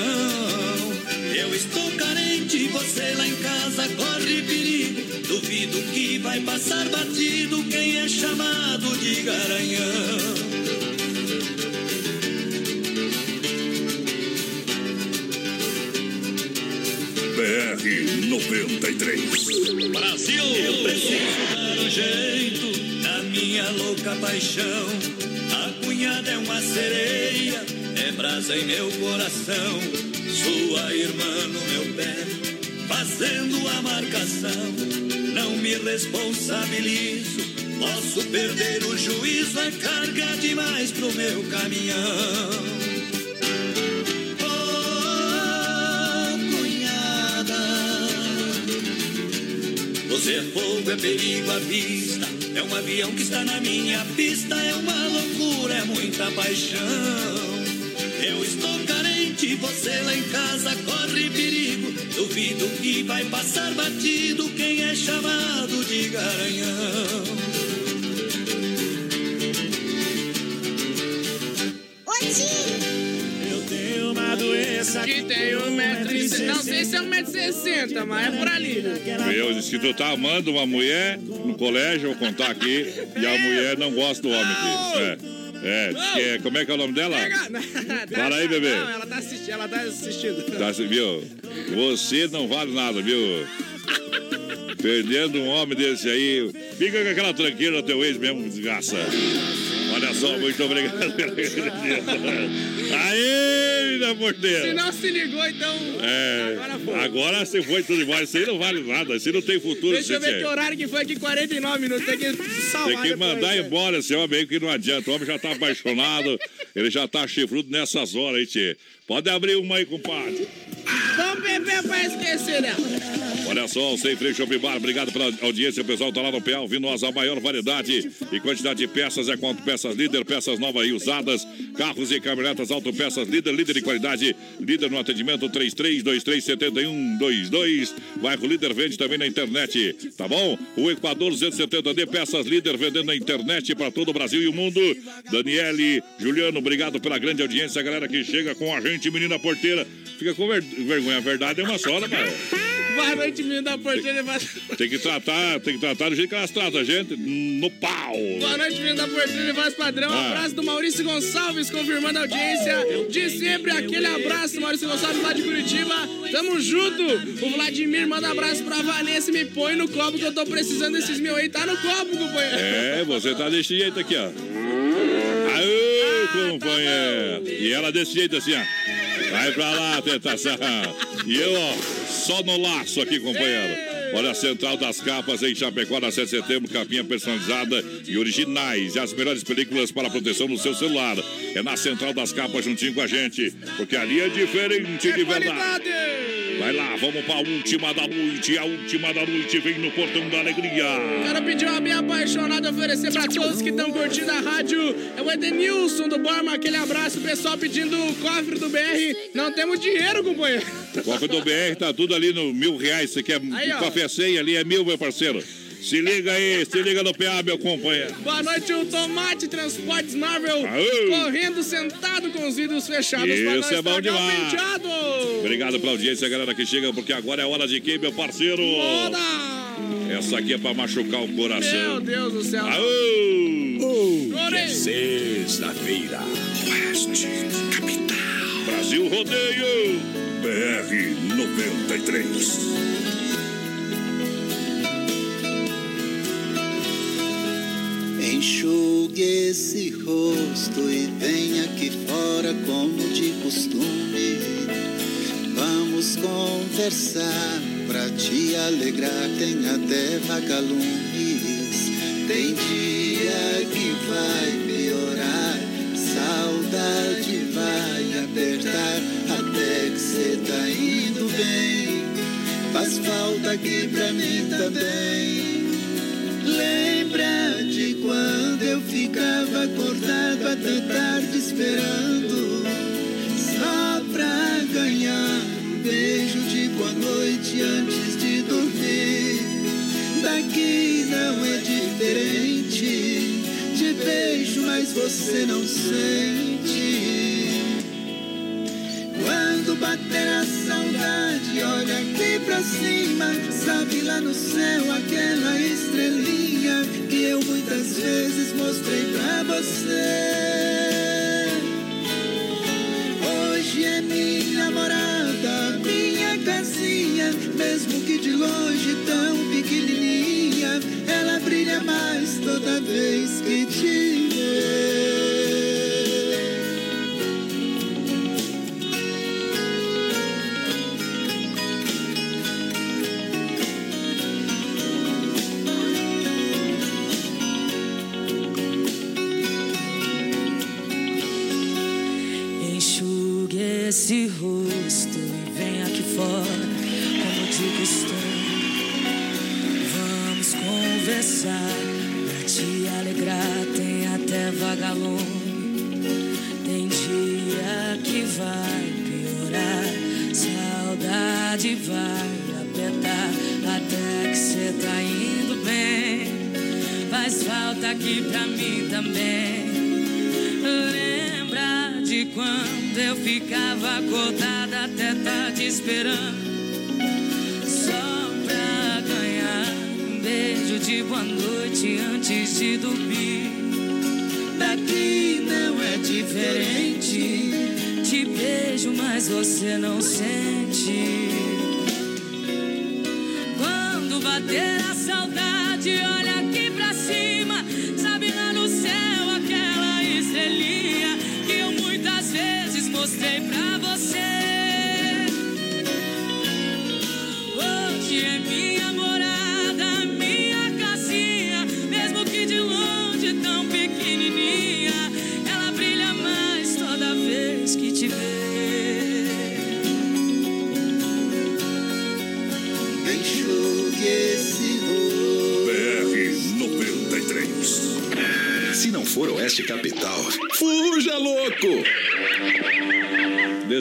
Eu estou carente, você lá em casa corre perigo. Duvido que vai passar batido quem é chamado de garanhão. BR 93. Brasil! Eu preciso dar um jeito na minha louca paixão. A cunhada é uma sereia, é brasa em meu coração. Sua irmã no meu pé, fazendo a marcação. Não me responsabilizo, posso perder o juízo. É carga demais pro meu caminhão. É fogo, é perigo à vista. É um avião que está na minha pista. É uma loucura, é muita paixão. Eu estou carente, você lá em casa corre perigo. Duvido que vai passar batido quem é chamado de garanhão. Que tem. Não sei se é um metro e sessenta, mas é por ali. Meu, se tu tá amando uma mulher no colégio, eu vou contar aqui, e a mulher não gosta do homem aqui. É. É, é, como é que é o nome dela? Fala aí, bebê. Não, ela tá assistindo. Ela tá assistindo. Tá, viu? Você não vale nada, viu? Perdendo um homem desse aí. Fica com aquela tranqueira do teu ex mesmo, desgraça. Olha só, muito obrigado pela Aê, porteira. Se não se ligou, então. É, Agora foi. agora você foi tudo embora. Isso aí não vale nada. Isso aí não tem futuro. Deixa eu ver que horário que foi aqui, 49 minutos. Tem que salvar. Tem que mandar né? embora esse homem aí, que não adianta. O homem já tá apaixonado, ele já tá chifrudo nessas horas aí, tchê. Pode abrir uma aí, compadre. Vamos beber pra esquecer dela. Olha só, o Sem Freio Shopping Bar, obrigado pela audiência. O pessoal tá lá no PA ouvindo nós. A maior variedade e quantidade de peças é quanto peças líder, peças novas e usadas, carros e caminhonetas, autopeças líder, líder de qualidade, líder no atendimento 33237122. Bairro Líder vende também na internet, tá bom? O Equador 270D, peças líder vendendo na internet para todo o Brasil e o mundo. Daniele, Juliano, obrigado pela grande audiência, a galera que chega com a gente, menina porteira. Fica com ver- vergonha, a verdade é uma só, né, cara? Boa noite, menino da porteira. Tem que tratar, tem que tratar do jeito que elas tratam a gente, no pau. Boa noite, menino da porteira e voz padrão. Ah. Abraço do Maurício Gonçalves, confirmando a audiência de sempre. Aquele abraço, Maurício Gonçalves, lá de Curitiba. Tamo junto. O Vladimir manda abraço pra Vanessa e me põe no copo que eu tô precisando desses mil aí. Tá no copo, companheiro. É, você tá desse jeito aqui, ó. Companheiro. E ela desse jeito assim, ó. Vai pra lá, tentação. E eu, ó, só no laço aqui, companheiro. Olha a Central das Capas em Chapecó, na 7 de setembro, capinha personalizada e originais. E as melhores películas para proteção no seu celular. É na Central das Capas juntinho com a gente, porque ali é diferente de verdade. Vai lá, vamos pra última da noite. A última da noite vem no Portão da Alegria. Quero pedir uma bem apaixonada oferecer pra todos que estão curtindo a rádio. É o Edenilson do Borma, aquele abraço. Pessoal pedindo o cofre do BR. Não temos dinheiro, companheiro. Cofre do BR tá tudo ali no mil reais. Você quer Aí, ó. café 100 ali é mil, meu parceiro. Se liga aí, se liga no PA, meu companheiro. Boa noite, o Tomate Transportes Marvel. Aê. Correndo sentado com os vidros fechados Isso é bom demais. penteado. Obrigado pela audiência, galera que chega, porque agora é hora de quem, meu parceiro? Moda! Essa aqui é pra machucar o Meu coração. Deus do céu. Aô! Chorei. Sexta-feira, Oeste, capital. Brasil Rodeio. BR 93. Enxugue esse rosto e venha aqui fora como de costume. Vamos conversar pra te alegrar. Tem até vagalumes. Tem dia que vai piorar. Saudade vai apertar até que cê tá indo bem. Faz falta aqui pra mim também. Ficava acordado até tarde esperando Só pra ganhar um beijo de boa noite antes de dormir Daqui não é diferente Te beijo, mas você não sente quando bater a saudade, olha aqui pra cima. Sabe lá no céu aquela estrelinha vezes mostrei pra você. Hoje é minha namorada, minha casinha, mesmo que de longe tão pequenininha, ela brilha mais toda vez que te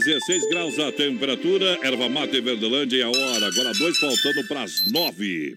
16 graus a temperatura, erva mate Verdelândia e a hora. Agora dois faltando para as nove.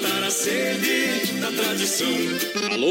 Matar a sede da tradição. Alô,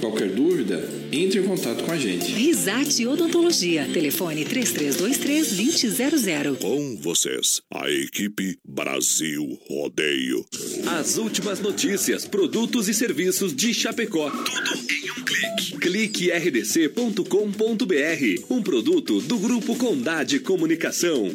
Qualquer dúvida, entre em contato com a gente. Risate Odontologia. Telefone 3323-2000. Com vocês, a equipe Brasil Rodeio. As últimas notícias, produtos e serviços de Chapecó. Tudo em um clique. Clique rdc.com.br. Um produto do Grupo Condade Comunicação.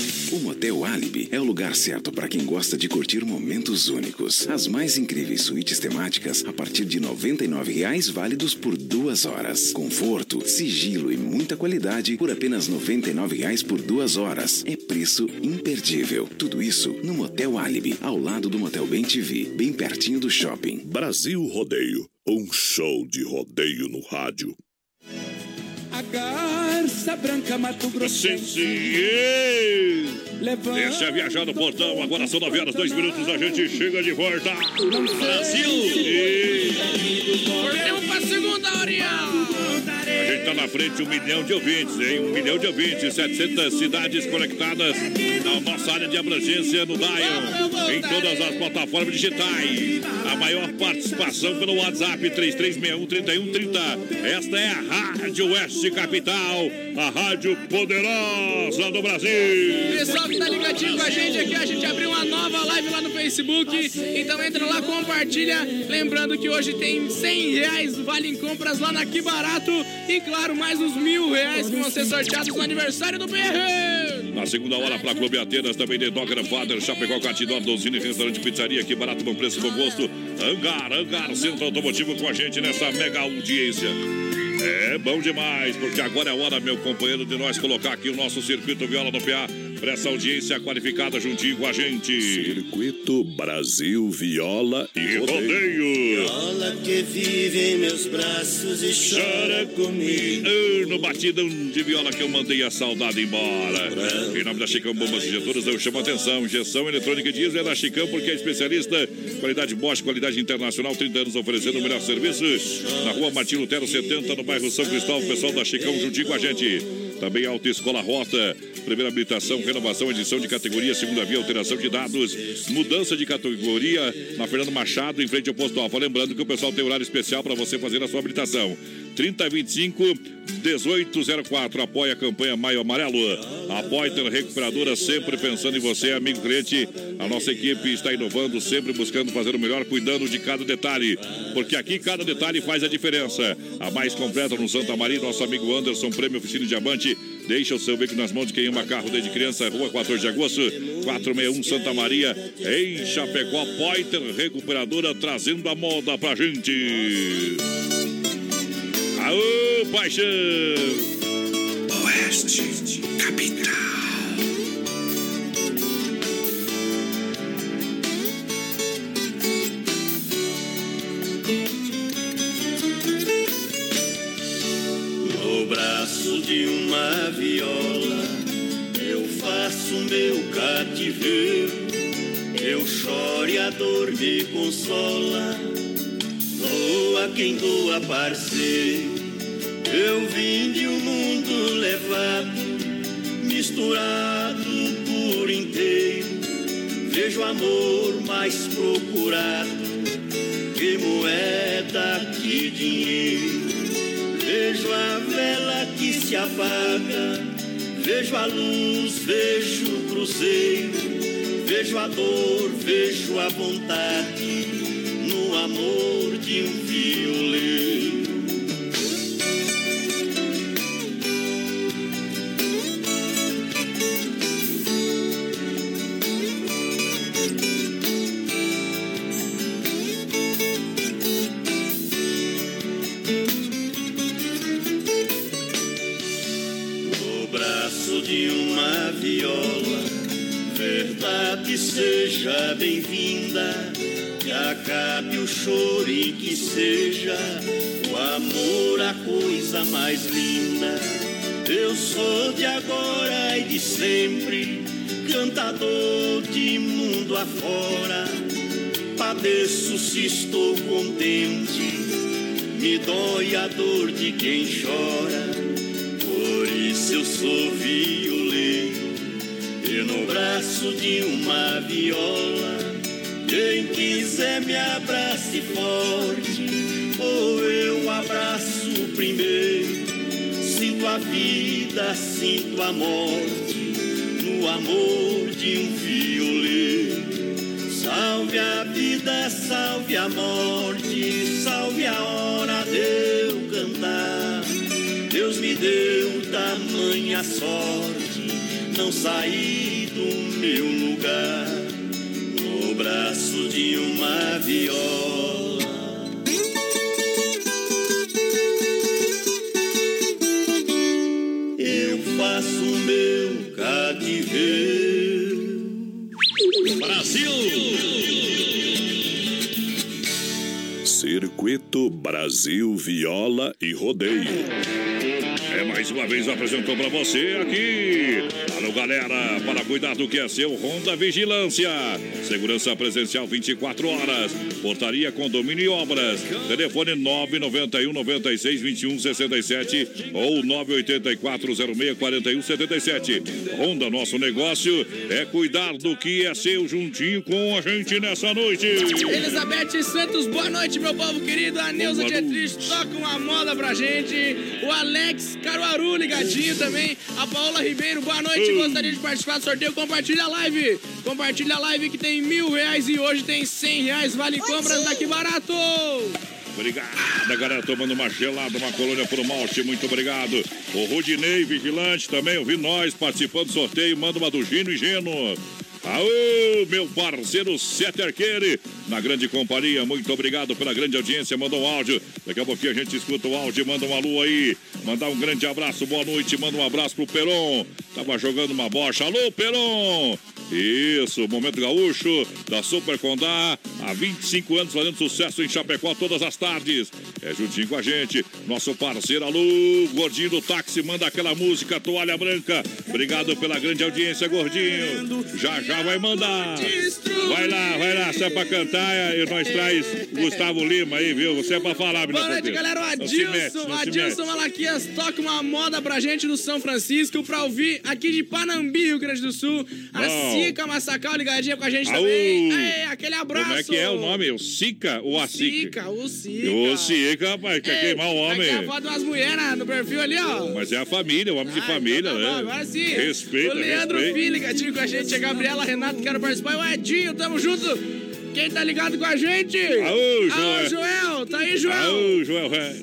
O Motel Alibi é o lugar certo para quem gosta de curtir momentos únicos. As mais incríveis suítes temáticas a partir de R$ 99,00 válidos por duas horas. Conforto, sigilo e muita qualidade por apenas R$ 99,00 por duas horas. É preço imperdível. Tudo isso no Motel Alibi, ao lado do Motel Bem TV, bem pertinho do shopping. Brasil Rodeio, um show de rodeio no rádio. A garça branca Mato Grossense. Deixa viajar no portão, agora são 9 horas, 2 minutos, a gente chega de volta. Brasil! Voltemos pra segunda horinha. A gente tá na frente, um milhão de ouvintes, hein? Um milhão de ouvintes, 700 cidades conectadas na nossa área de abrangência no Dial, em todas as plataformas digitais. A maior participação pelo WhatsApp 3361-3130. Esta é a Rádio Oeste Capital, a rádio poderosa do Brasil. Pessoal que tá ligadinho com a gente aqui, a gente abriu uma nova live lá no Facebook. Então entra lá, compartilha. Lembrando que hoje tem 100 reais vale em compras lá na Que Barato. E claro, mais uns mil reais que vão ser sorteados no aniversário do BR. Na segunda hora, para Clube Atenas, também The Dogger Father, Chapecó, Catidor, Donzini, Restaurante Pizzaria, aqui barato, bom preço, bom gosto. Hangar, Hangar, Centro Automotivo com a gente nessa mega audiência. É bom demais, porque agora é hora, meu companheiro, de nós colocar aqui o nosso circuito Viola no PA para essa audiência qualificada juntinho com a gente. Circuito Brasil Viola e, e rodeio. rodeio. Viola que vive em meus braços e chora comigo. No batidão de viola que eu mandei a saudade embora. Em nome da Chicão Bombas Injetoras, eu chamo a atenção. Injeção eletrônica e diesel é da Chicão, porque é especialista. Qualidade Bosch, qualidade internacional, 30 anos oferecendo o melhor serviço. Na rua Martin Lutero 70, no bairro São Cristóvão. Pessoal da Chicão juntinho com a gente. Também Autoescola Rota, primeira habilitação, renovação, edição de categoria, segunda via, alteração de dados, mudança de categoria na Fernando Machado, em frente ao posto Alfa. Lembrando que o pessoal tem horário especial para você fazer a sua habilitação. 3025 1804. Apoia a campanha Maio Amarelo. A Poiter Recuperadora, sempre pensando em você, amigo cliente. A nossa equipe está inovando, sempre buscando fazer o melhor, cuidando de cada detalhe. Porque aqui cada detalhe faz a diferença. A mais completa no Santa Maria, nosso amigo Anderson, Prêmio Oficina Diamante. Deixa o seu veículo nas mãos de quem ama carro desde criança. Rua 14 de agosto, 461 Santa Maria, em Chapecó. Poiter Recuperadora trazendo a moda pra gente. Aô, paixão! Oeste Capital. No braço de uma viola, eu faço meu cativeiro. Eu choro e a dor me consola. Doa quem doa, parceiro. Eu vim de um mundo levado, misturado por inteiro. Vejo amor mais procurado que moeda, que dinheiro. Vejo a vela que se apaga, vejo a luz, vejo o cruzeiro, vejo a dor, vejo a vontade no amor de um violeiro. Que acabe o choro e que seja o amor a coisa mais linda. Eu sou de agora e de sempre, cantador de mundo afora. Padeço se estou contente, me dói a dor de quem chora. Por isso eu sou violeiro e no braço de uma viola. Quem quiser me abrace forte, ou eu abraço primeiro. Sinto a vida, sinto a morte, no amor de um violeiro. Salve a vida, salve a morte, salve a hora de eu cantar. Deus me deu tamanha sorte, não saí do meu lugar, braço de uma viola. Eu faço meu cativeiro. Brasil! Circuito Brasil Viola e Rodeio. É mais uma vez apresentou pra você aqui. Alô, galera, para cuidar do que é seu Honda Vigilância. Segurança presencial 24 horas. Portaria, condomínio e obras. Telefone 991 96 21 67 ou 984 06 41 77. Honda, nosso negócio é cuidar do que é seu juntinho com a gente nessa noite. Elizabeth Santos, boa noite, meu povo querido. A Neuza Dietrich toca uma moda pra gente. O Alex Caruaru ligadinho também. A Paola Ribeiro, boa noite. Gostaria de participar do sorteio. Compartilha a live. Compartilha a live que tem mil reais e hoje tem cem reais. Vale compras daqui barato. Obrigado, galera, tomando uma gelada, uma colônia por malte, muito obrigado. O Rudinei Vigilante também ouvindo nós, participando do sorteio, manda uma do Gino e Geno. Aô, meu parceiro Sete Arqueire, na grande companhia, muito obrigado pela grande audiência, mandou um áudio. Daqui a pouquinho a gente escuta o áudio, manda uma lua aí. Mandar um grande abraço, boa noite, manda um abraço pro Peron. Tava jogando uma bocha. Alô, Peron! Isso, Momento Gaúcho, da Super Condá, há 25 anos fazendo sucesso em Chapecó todas as tardes. É juntinho com a gente, nosso parceiro Alô, Gordinho do Táxi, manda aquela música, Toalha Branca. Obrigado pela grande audiência, Gordinho. Já, já vai mandar. Vai lá, vai lá, se é pra cantar, e nós traz Gustavo Lima aí, viu? Você é pra falar, Boa noite, galera. O Adilson, o Adilson Malaquias toca uma moda pra gente do São Francisco pra ouvir aqui de Panambi, Rio Grande do Sul. A Bom. Sica Massacal ligadinha com a gente Aú. também. Aê, aquele abraço. Como é que é o nome? O Sica ou a Sica? Sica, o Sica. O Sica, rapaz, quer queimar o homem. Aqui é a foto de umas mulheres no perfil ali, ó. Mas é a família, o homem de Ah, família, então tá né? bom, Agora sim. Respeita, O Leandro respeita. Filho ligadinho com a gente. A Gabriela Renato, quero participar. E o Edinho, tamo junto. Quem tá ligado com a gente? Aô, Joel. Aô, Joel. Tá aí, Joel. Aô, Joel, é.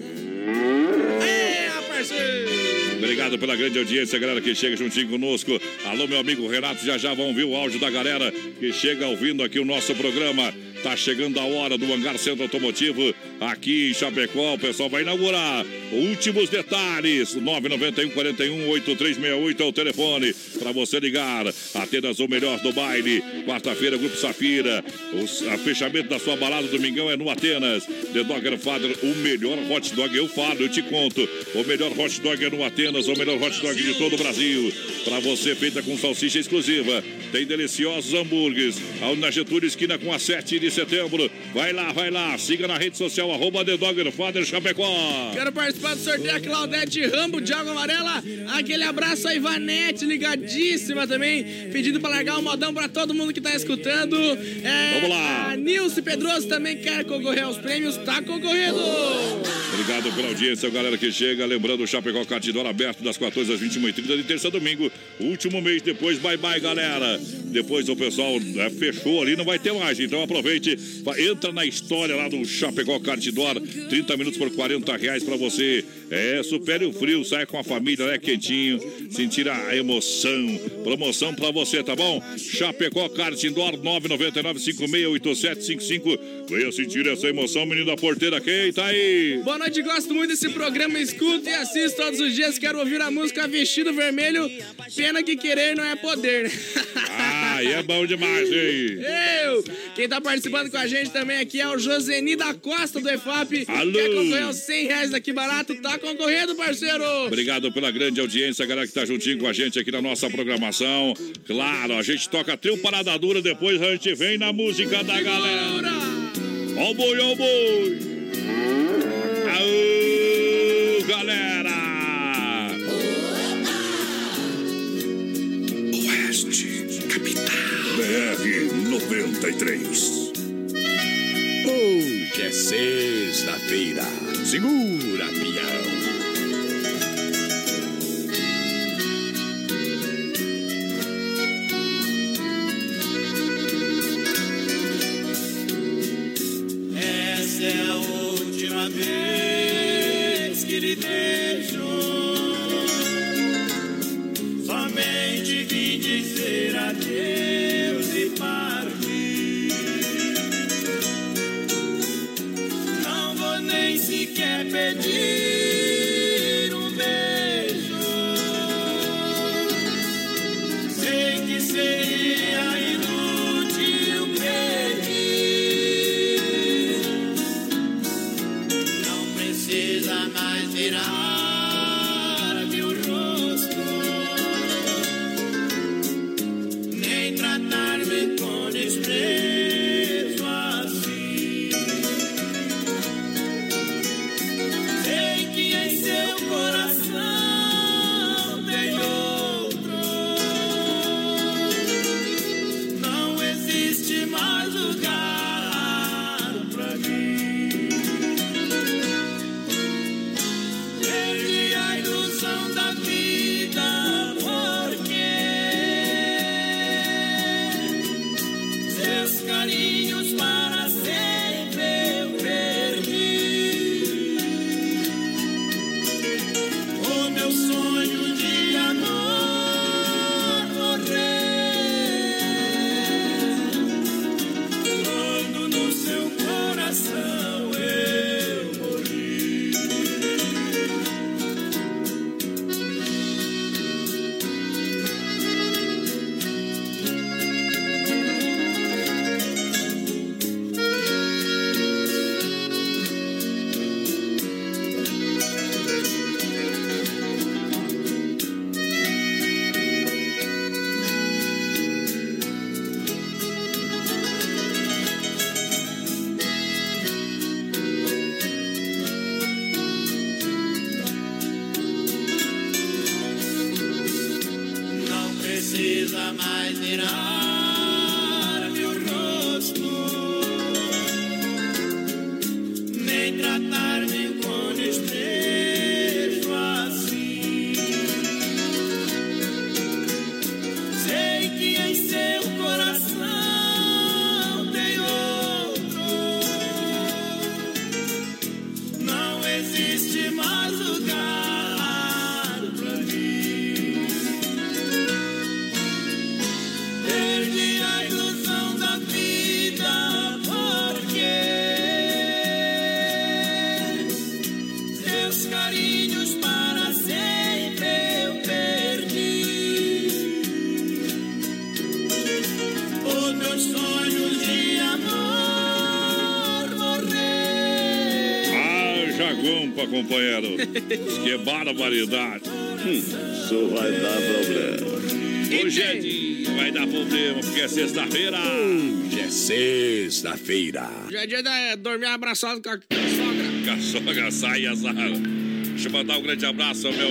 É, parceiro. Obrigado pela grande audiência, galera que chega juntinho conosco. Alô, meu amigo Renato, já já vão ouvir o áudio da galera que chega ouvindo aqui o nosso programa. Tá chegando a hora do Hangar Centro Automotivo aqui em Chapecó. O pessoal vai inaugurar. Últimos detalhes: 991 41 8368 é o telefone para você ligar. Apenas o melhor do baile. Quarta-feira, Grupo Safira. O fechamento da sua balada domingão é no Atenas. The Dogger Father, o melhor hot dog. Eu falo, eu te conto. O melhor hot dog é no Atenas, o melhor hot dog de todo o Brasil. Para você, feita com salsicha exclusiva. Tem deliciosos hambúrgueres. Na Getúlio, esquina com a 7 de setembro. Vai lá, vai lá. Siga na rede social, arroba The Dogger Father Chapecó. Quero participar do sorteio a Claudete Rambo de Água Amarela. Aquele abraço a Ivanete, ligadíssima também. Pedindo pra largar o modão pra todo mundo que tá escutando. É, Vamos lá. A Nilce Pedroso também quer concorrer aos prêmios. Tá concorrendo. Obrigado pela audiência, galera que chega. Lembrando, o Chapecó Cartidor aberto das 14 às 21h30 de terça a domingo. Último mês depois, bye bye, galera. Depois o pessoal é, fechou ali, não vai ter mais. Então aproveite, entra na história lá do Chapecó Cartidor. 30 minutos por 40 reais pra você. É, supere o frio, saia com a família, né, quentinho. Sentir a emoção. Promoção pra você, tá bom? Chapecó Cartidor 999 568755. Venha sentir essa emoção, menino da porteira. Quem tá aí? Boa noite, gosto muito desse programa. Escuto e assisto todos os dias. Quero ouvir a música Vestido Vermelho. Pena que querer não é poder. Ah, e é bom demais, hein? Eu! Quem tá participando com a gente também aqui é o Joseni da Costa do EFAP. Alô! Quer concorrer aos 100 reais daqui barato? Tá concorrendo, parceiro! Obrigado pela grande audiência, galera que tá juntinho com a gente aqui na nossa programação. Claro, a gente toca trio parada dura, depois a gente vem na música da galera. Ó o boi, ó o boi! 93. Hoje é sexta-feira. Segura, peão. (laughs) que é barbaridade. Isso vai dar problema. Hoje é dia, vai dar problema, porque é sexta-feira. Hoje é sexta-feira. Já é dia de dormir abraçado com a, com a sogra. Com a sogra sai azar. Deixa eu mandar um grande abraço ao meu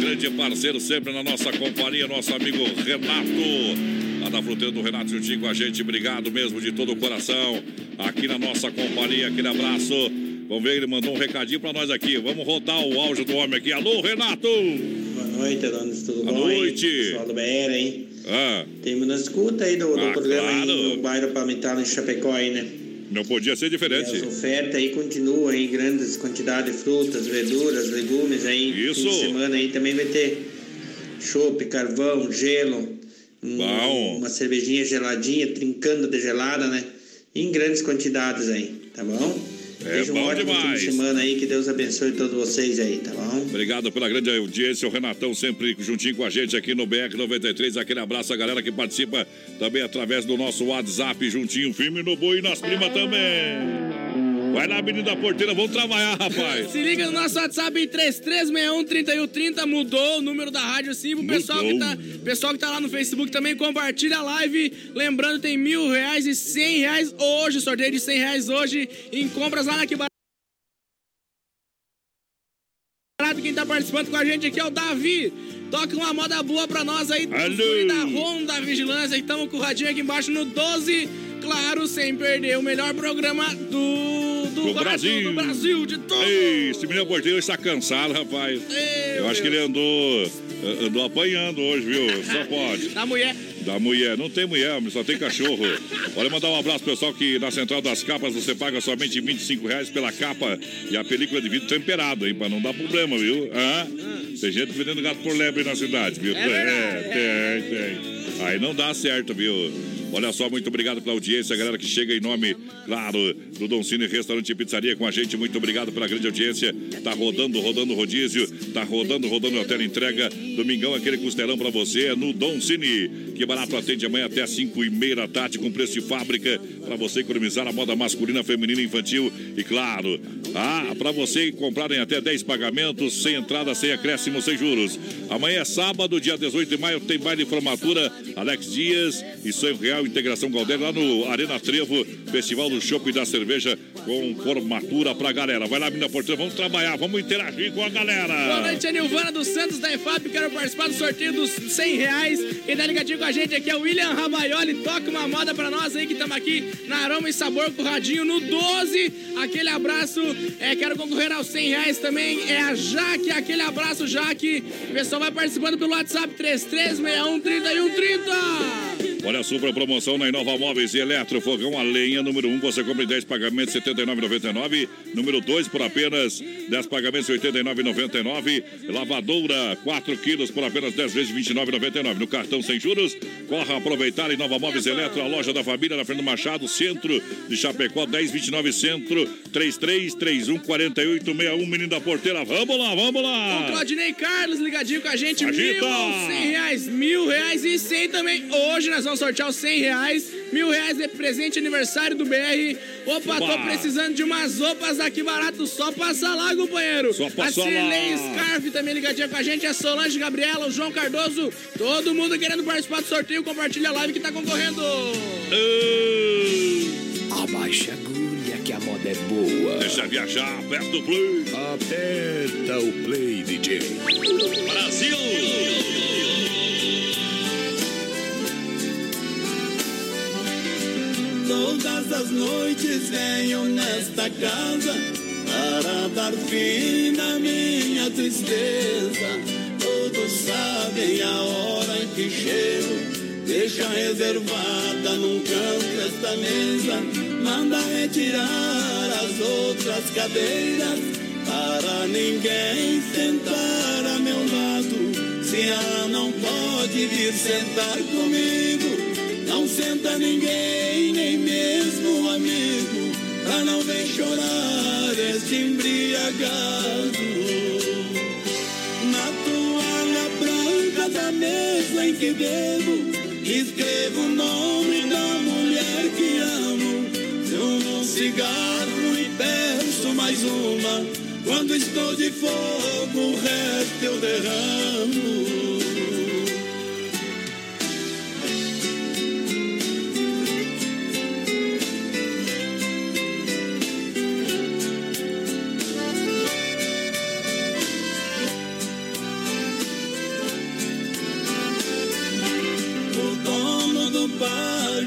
grande parceiro, sempre na nossa companhia, nosso amigo Renato. Lá da fruteira do Renato juntinho com a gente. Obrigado mesmo de todo o coração. Aqui na nossa companhia, aquele abraço. Vamos ver, ele mandou um recadinho pra nós aqui. Vamos rodar o áudio do homem aqui. Alô, Renato! Boa noite, Adonis, tudo Boa bom? noite. Aí? Pessoal do BR, hein? Ah, Temos na escuta aí do, do Ah, programa claro. aí no bairro Palmital, em Chapecó aí, né? não podia ser diferente. E as ofertas aí continuam aí, grandes quantidades de frutas, verduras, legumes aí. Isso. Fim de semana aí também vai ter chopp, carvão, gelo. um-. Uma cervejinha geladinha, trincando de gelada, né? Em grandes quantidades aí, tá bom? É Desejo um bom ótimo demais. fim de semana aí, que Deus abençoe todos vocês aí, tá bom? Obrigado pela grande audiência, o Renatão sempre juntinho com a gente aqui no BR 93. Aquele abraço a galera que participa também através do nosso WhatsApp, juntinho, firme no boi e nas primas também. Vai lá, menino da porteira, vamos trabalhar, rapaz. Se liga no nosso WhatsApp em 3361-3130. Mudou o número da rádio sim. O pessoal que, tá, pessoal que tá lá no Facebook também compartilha a live. Lembrando, tem mil reais e cem reais hoje. Sorteio de cem reais hoje em compras lá na Que Barato. Quem tá participando com a gente aqui é o Davi. Toca uma moda boa pra nós aí. Alô. Fui da Honda Vigilância. Estamos com o radinho aqui embaixo no 12. Claro, sem perder o melhor programa do, do, Do Brasil. do Brasil, de todo. Ei, esse menino porteiro está cansado, rapaz. Eu acho que ele andou, andou apanhando hoje, viu? Só (laughs) pode. Da mulher. Da mulher, não tem mulher, só tem cachorro. Olha, mandar um abraço pessoal que na Central das Capas você paga somente 25 reais pela capa e a película de vidro temperado, hein? Pra não dar problema, viu? Hã? Tem gente vendendo gato por lebre na cidade, viu? É, tem, tem. Aí não dá certo, viu? Olha só, muito obrigado pela audiência, galera que chega em nome, claro, do Don Cine Restaurante e Pizzaria com a gente. Muito obrigado pela grande audiência. Tá rodando, rodando o rodízio, tá rodando, rodando a tela entrega. Domingão, aquele costelão pra você é no Don Cine. Que barato atende amanhã até às 5 e meia da tarde com preço de fábrica para você economizar a moda masculina, feminina, infantil e claro, ah, para você comprarem até 10 pagamentos sem entrada, sem acréscimo, sem juros. Amanhã é sábado, dia 18 de maio, tem baile de formatura Alex Dias e Sonho Real Integração Galdério lá no Arena Trevo, Festival do Chopp e da Cerveja com formatura pra galera. Vai lá, menina porteira, vamos trabalhar, vamos interagir com a galera. Boa noite, a Nilvana dos Santos da EFAP. Quero participar do sorteio dos 100 reais. Quem tá ligadinho com a gente aqui é o William Rabaioli. Toca uma moda pra nós aí que estamos aqui na Aroma e Sabor com o Radinho no 12. Aquele abraço. É, quero concorrer aos 100 reais também. É a Jaque. Aquele abraço, Jaque. O pessoal vai participando pelo WhatsApp 3361 3130. Olha a super promoção na Inova Móveis e Eletro, fogão a lenha, número 1, um, você compra em 10 pagamentos, R$ 79,99. Número 2, por apenas 10 pagamentos, R$ 89,99. Lavadora, 4 quilos, por apenas 10 vezes, R$ 29,99. No cartão sem juros, corra aproveitar Inova Móveis e Eletro, a loja da família, na Fernando Machado, centro de Chapecó, 1029 Centro, 3331 4861, menino da porteira. Vamos lá, vamos O lá! Claudinei Carlos ligadinho com a gente. Agita! Mil, cem reais, mil reais e cem também. Hoje nós vamos sortear os cem reais. Mil reais é presente aniversário do BR. Opa, tô precisando de umas roupas aqui barato. Só passa lá, companheiro. Só passa a Cirlei. Scarf também ligadinha com a gente. A Solange Gabriela, o João Cardoso. Todo mundo querendo participar do sorteio. Compartilha a live que tá concorrendo. Abaixa a agulha que a moda é boa. Deixa viajar, aperta o play. Aperta o play, DJ. Brasil! Quantas noites venho nesta casa para dar fim na minha tristeza. Todos sabem a hora em que chego. Deixa reservada num canto esta mesa. Manda retirar as outras cadeiras para ninguém sentar a meu lado. Se ela não pode vir sentar comigo, não senta ninguém, nem mesmo um amigo, pra não ver chorar este embriagado. Na toalha branca da mesa em que bebo, escrevo o nome da mulher que amo. Fumo um cigarro e peço mais uma. Quando estou de fogo, o resto eu derramo.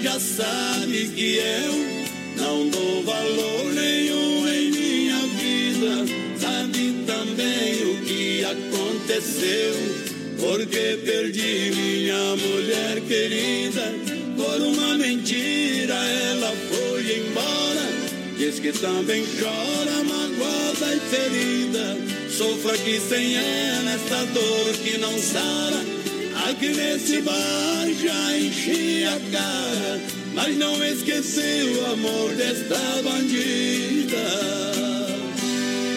Já sabe que eu não dou valor nenhum em minha vida. Sabe também o que aconteceu, porque perdi minha mulher querida. Por uma mentira ela foi embora. Diz que também chora, magoada e ferida. Sofro aqui sem ela essa dor que não sara. Aqui nesse bar já enchi a cara, mas não esqueci o amor desta bandida.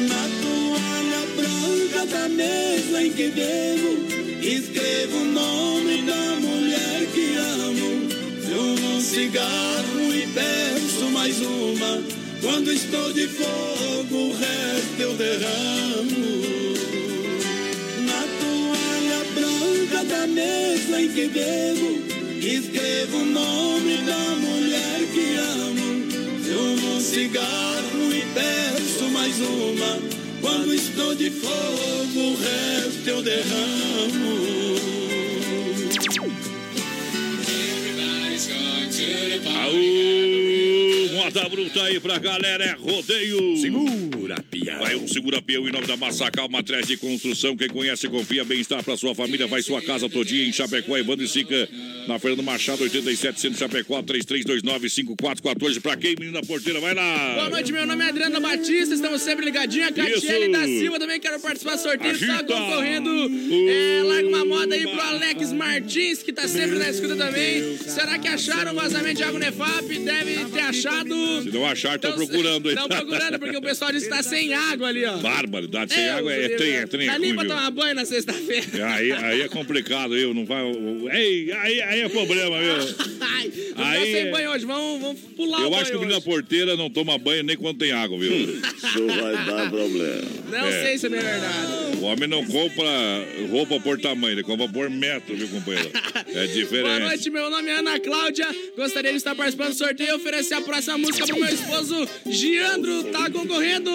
Na toalha branca da mesa em que bebo, escrevo o nome da mulher que amo. Fumo um cigarro e peço mais uma. Quando estou de fogo, o resto eu derramo. Branca da mesa em que bebo, escrevo o nome da mulher que amo. Fumo um cigarro e peço mais uma. Quando estou de fogo, o resto eu derramo. Moda bruta aí pra galera, é rodeio. Segura, pião. Vai um segura pião em nome da Massacal, matriz de construção. Quem conhece, confia, bem-estar pra sua família. Vai sua casa todinha em Chapecó, Evandro e Sica. Na Fernando Machado, 87, Centro Chapecó, 3329-5414. Pra quem, menina porteira? Vai lá. Boa noite, meu nome é Adriana Batista, estamos sempre ligadinhos. A Catiele da Silva também quero participar do sorteio, está concorrendo. É, larga uma moda aí pro Alex Martins, que tá sempre na escuta também. Será que acharam o vazamento de água Nefap? Deve ter achado. Se não achar, estão procurando aí. Estão procurando, porque o pessoal disse que tá sem água ali, ó. Barbaridade, sem água é Deus trem, é trem. Tá é nem pra tomar banho na sexta-feira. Aí, aí é complicado, eu não vai. Ei, aí, aí é problema, viu? (laughs) Ai, não tá Aí- sem banho hoje, vamos, vamos pular o Eu acho que o menino da porteira não toma banho nem quando tem água, viu? Isso vai dar problema. Não É. sei se não é verdade. O homem não compra roupa por tamanho, ele compra por metro, viu, companheiro? É (laughs) Boa diferente. noite, meu nome é Ana Cláudia. Gostaria de estar participando do sorteio e oferecer a próxima música pro meu esposo Giandro. Tá concorrendo!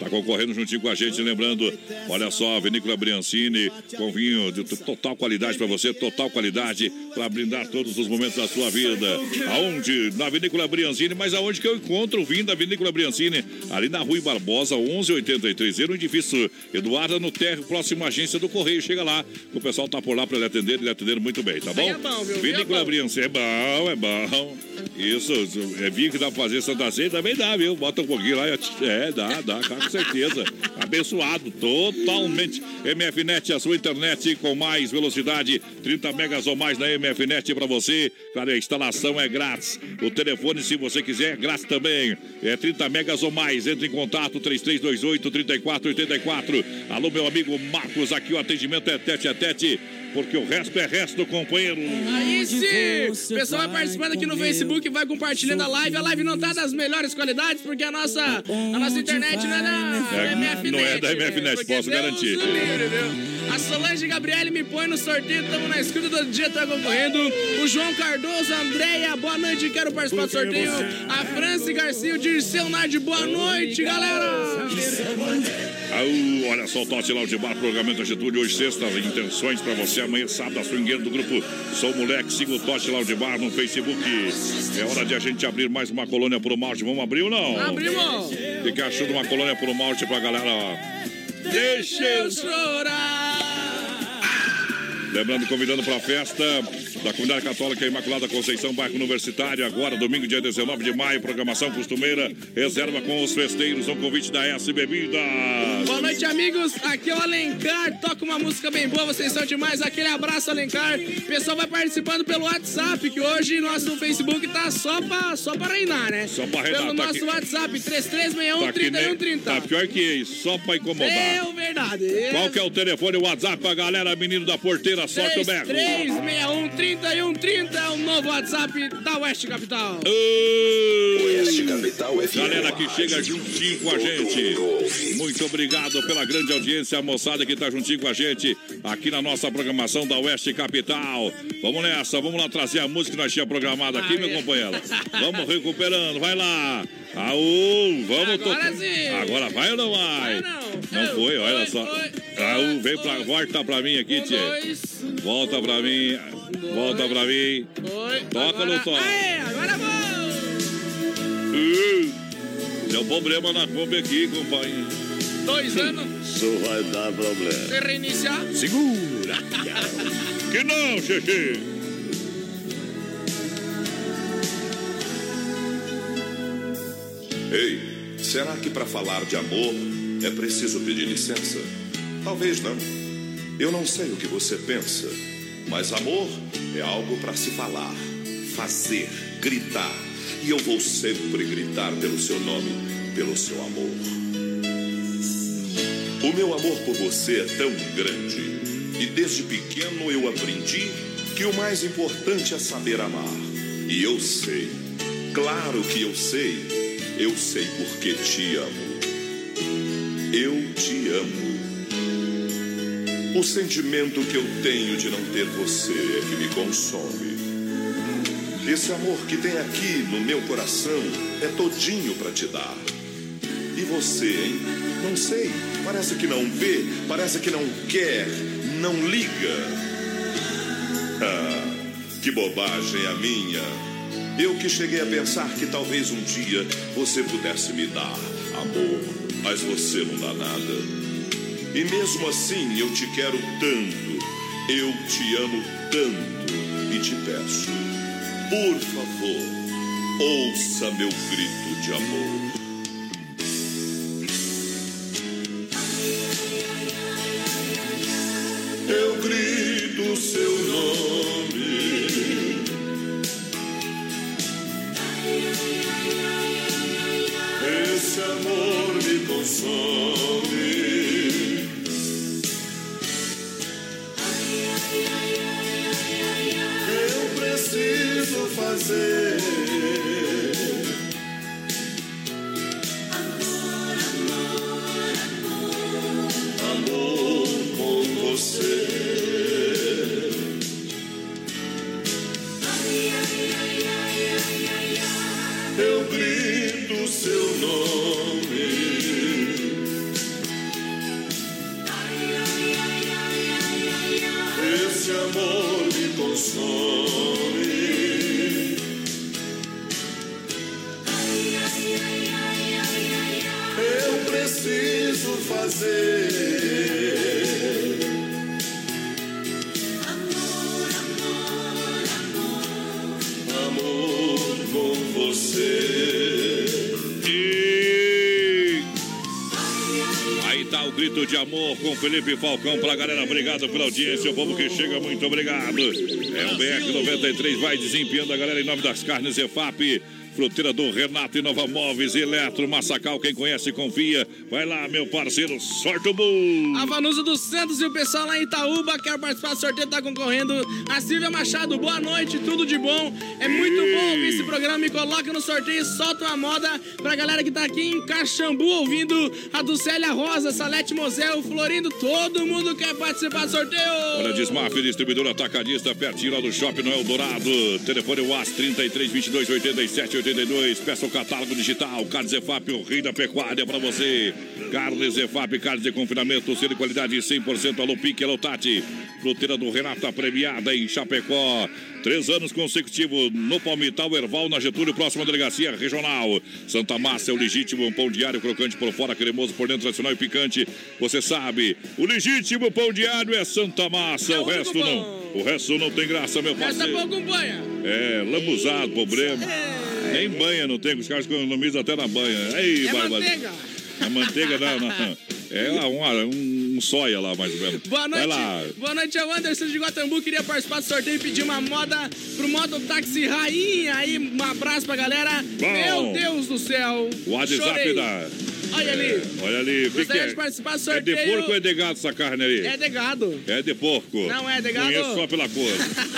Tá concorrendo juntinho com a gente, lembrando, olha só, Vinícola Briancini, com vinho de total qualidade pra você, total qualidade pra brindar todos os momentos da sua vida. Aonde? Na Vinícola Briancini, mas aonde que eu encontro o vinho da Vinícola Briancini? Ali na Rui Barbosa, 1183, no edifício Eduarda no Terra, próximo à agência do Correio. Chega lá, o pessoal tá por lá pra ele atender, ele atender muito bem, tá bom? É bom, viu? É Vinícola bom. Briancini, é bom, é bom. Isso, é vinho que dá pra fazer Santa Ceia, também dá, viu? Bota um pouquinho lá, e- é, dá, dá, com certeza. Abençoado, totalmente. MFNet, a sua internet com mais velocidade, 30 megas ou mais na MFNet pra você. Claro, a instalação é grátis. O telefone, se você quiser, é grátis também. É 30 megas ou mais. Entre em contato, 3328-3484. Alô, meu amigo Marcos, aqui o atendimento é tete a tete, porque o resto é resto, companheiro. Aí sim! O pessoal vai participando aqui no Facebook, vai compartilhando a live. A live não tá das melhores qualidades, porque a nossa, a nossa internet não é da É, MFNet. não é da né? MFNet, Porque posso Deus garantir. livre, viu? A Solange Gabriele me põe no sorteio, estamos na escuta do dia, tá concorrendo. O João Cardoso, Andréia, boa noite, quero participar do sorteio. A Franci Garcia, o Dirceu Nardi, boa noite, galera! Au, olha só o Tote Lounge Bar, programamento Getúlio, hoje sexta, intenções pra você, amanhã sábado, a swingueira do grupo Sou Moleque, siga o Tote Lounge Bar no Facebook. É hora de a gente abrir mais uma colônia pro malte, vamos abrir ou não? Abrimos! O que, que achou de uma colônia pro malte pra galera? Deixa eu chorar! Lembrando, convidando para a festa da Comunidade Católica Imaculada Conceição, bairro Universitário, agora, domingo, dia 19 de maio, programação costumeira, reserva com os festeiros, um convite da S Bebidas. Boa noite, amigos. Aqui é o Alencar. Toca uma música bem boa, vocês são demais. Aquele abraço, Alencar. O pessoal vai participando pelo WhatsApp, que hoje nosso Facebook tá só pra, só pra reinar, né? Só pra reinar. Pelo tá nosso aqui- WhatsApp, 3361 Tá, que nem- 3130. tá pior que isso, só para incomodar. É verdade. Qual que é o telefone, o WhatsApp pra galera, menino da porteira, sorte o beco. 3361 3130 é o novo WhatsApp da Oeste Capital. Oeste Capital Galera que chega juntinho com a gente. Muito obrigado pela grande audiência, a moçada que tá juntinho com a gente aqui na nossa programação da Oeste Capital. Vamos nessa, vamos lá trazer a música que nós tínhamos programada aqui, meu companheiro. Vamos recuperando, vai lá. Aú, vamos Agora tocar. sim. Agora vai ou não vai? Não foi, olha só. Aú, vem pra, volta pra mim aqui, tia. Volta pra mim, volta pra mim. Toca agora- no toca. Aê, agora Uh, Deu problema na Kombi aqui, companheiro. Dois anos. Isso vai dar problema. Se reiniciar. Segura. (laughs) que não, Xexi. Ei, será que para falar de amor é preciso pedir licença? Talvez não. Eu não sei o que você pensa, mas amor é algo para se falar, fazer, gritar. E eu vou sempre gritar pelo seu nome, pelo seu amor. O meu amor por você é tão grande e desde pequeno eu aprendi que o mais importante é saber amar. E eu sei, claro que eu sei, eu sei porque te amo. Eu te amo. O sentimento que eu tenho de não ter você é que me consome. Esse amor que tem aqui no meu coração é todinho para te dar. E você, hein? Não sei. Parece que não vê, parece que não quer, não liga. Ah, que bobagem a minha. Eu que cheguei a pensar que talvez um dia você pudesse me dar amor, mas você não dá nada. E mesmo assim eu te quero tanto, eu te amo tanto e te peço, por favor, ouça meu grito de amor. Felipe Falcão pra galera. Obrigado pela audiência, o povo que chega, muito obrigado. É o BR 93, vai desempenhando a galera em nome das carnes EFAP. Fruteira do Renato Inova Móveis, Eletro, Massacal, quem conhece confia. Vai lá, meu parceiro, sorte o bull. A Vanusa dos Santos e o pessoal lá em Itaúba quer participar do sorteio, tá concorrendo. A Silvia Machado, boa noite, tudo de bom. É muito bom ouvir esse programa. Me coloca no sorteio, solta uma moda pra galera que tá aqui em Caxambu ouvindo a do Célia Rosa, Salete Mosel, Florindo. Todo mundo quer participar do sorteio. Olha, Desmaf, distribuidor atacadista, pertinho lá do Shopping Noel Dourado. Telefone WhatsApp 33 22 87 82. Peça o catálogo digital. Carnes Zefap, o rei da pecuária para você. Carnes Zefap, carnes de confinamento, selo de qualidade 100%. Alô Pique, alô Tati. Fruteira do Renato, a premiada em Chapecó. Três anos consecutivos no Palmital, Erval, na Getúlio, próxima delegacia regional. Santa Massa é o legítimo, um pão diário crocante por fora, cremoso por dentro, tradicional e picante. Você sabe, o legítimo pão diário é Santa Massa, É o resto não. O resto não tem graça, meu Essa parceiro. pouco banha. É, lambuzado, problema. Nem banha não tem, os caras economizam até na banha. Ei, É barbaridade. manteiga. A manteiga não, não. É (laughs) um, um, soia lá, mais ou menos. Boa Vai noite. lá. Boa noite, é o Anderson de Guatambu. Queria participar do sorteio e pedir uma moda pro Moto Táxi Rainha. Aí, um abraço pra galera. Bom. Meu Deus do céu. O WhatsApp Chorei. da. Olha ali. Olha ali. O que, que é? de participar do É de sorteio. porco ou é de gado essa carne ali? É de gado. É de porco. Não é de gado? Conheço só pela cor.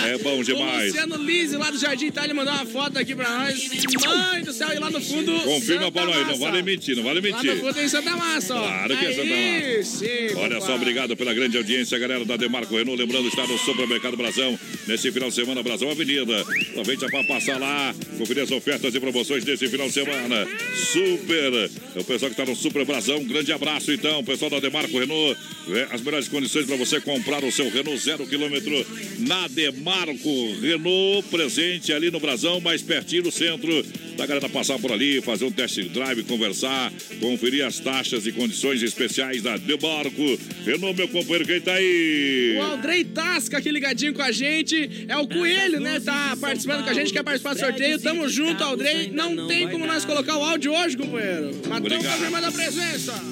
É bom (laughs) O demais. Luciano Lise, lá do Jardim Itália, mandou uma foto aqui pra nós. Mãe do céu, e lá no fundo. Confirma Santa pra nós, não Massa. vale mentir, não vale Lá no mentir. fundo tem Santa Massa, ó. Claro que é Santa Aí, Massa. Sim, Olha só, obrigado pela grande audiência, galera da Demarco Renault. Lembrando, está no Supermercado Brasão, nesse final de semana, Brasão Avenida. Aproveita para passar lá, conferir as ofertas e promoções desse final de semana. Super! É o pessoal que está no Super Brasão. Um grande abraço, então, pessoal da Demarco Renault. É, as melhores condições para você comprar o seu Renault zero quilômetro na Demarco Renault, presente ali no Brasão, mais pertinho do centro. Da galera passar por ali, fazer um test drive, conversar, conferir as taxas e condições especiais da Demarco. Renault, meu companheiro, quem tá aí? O Aldrei Tasca aqui ligadinho com a gente. É o Coelho, né? Tá participando com a gente, quer participar do sorteio. Tamo junto, Aldrei. Não tem como nós colocar o áudio hoje, companheiro. Mas tamo Obrigado. confirmando a presença.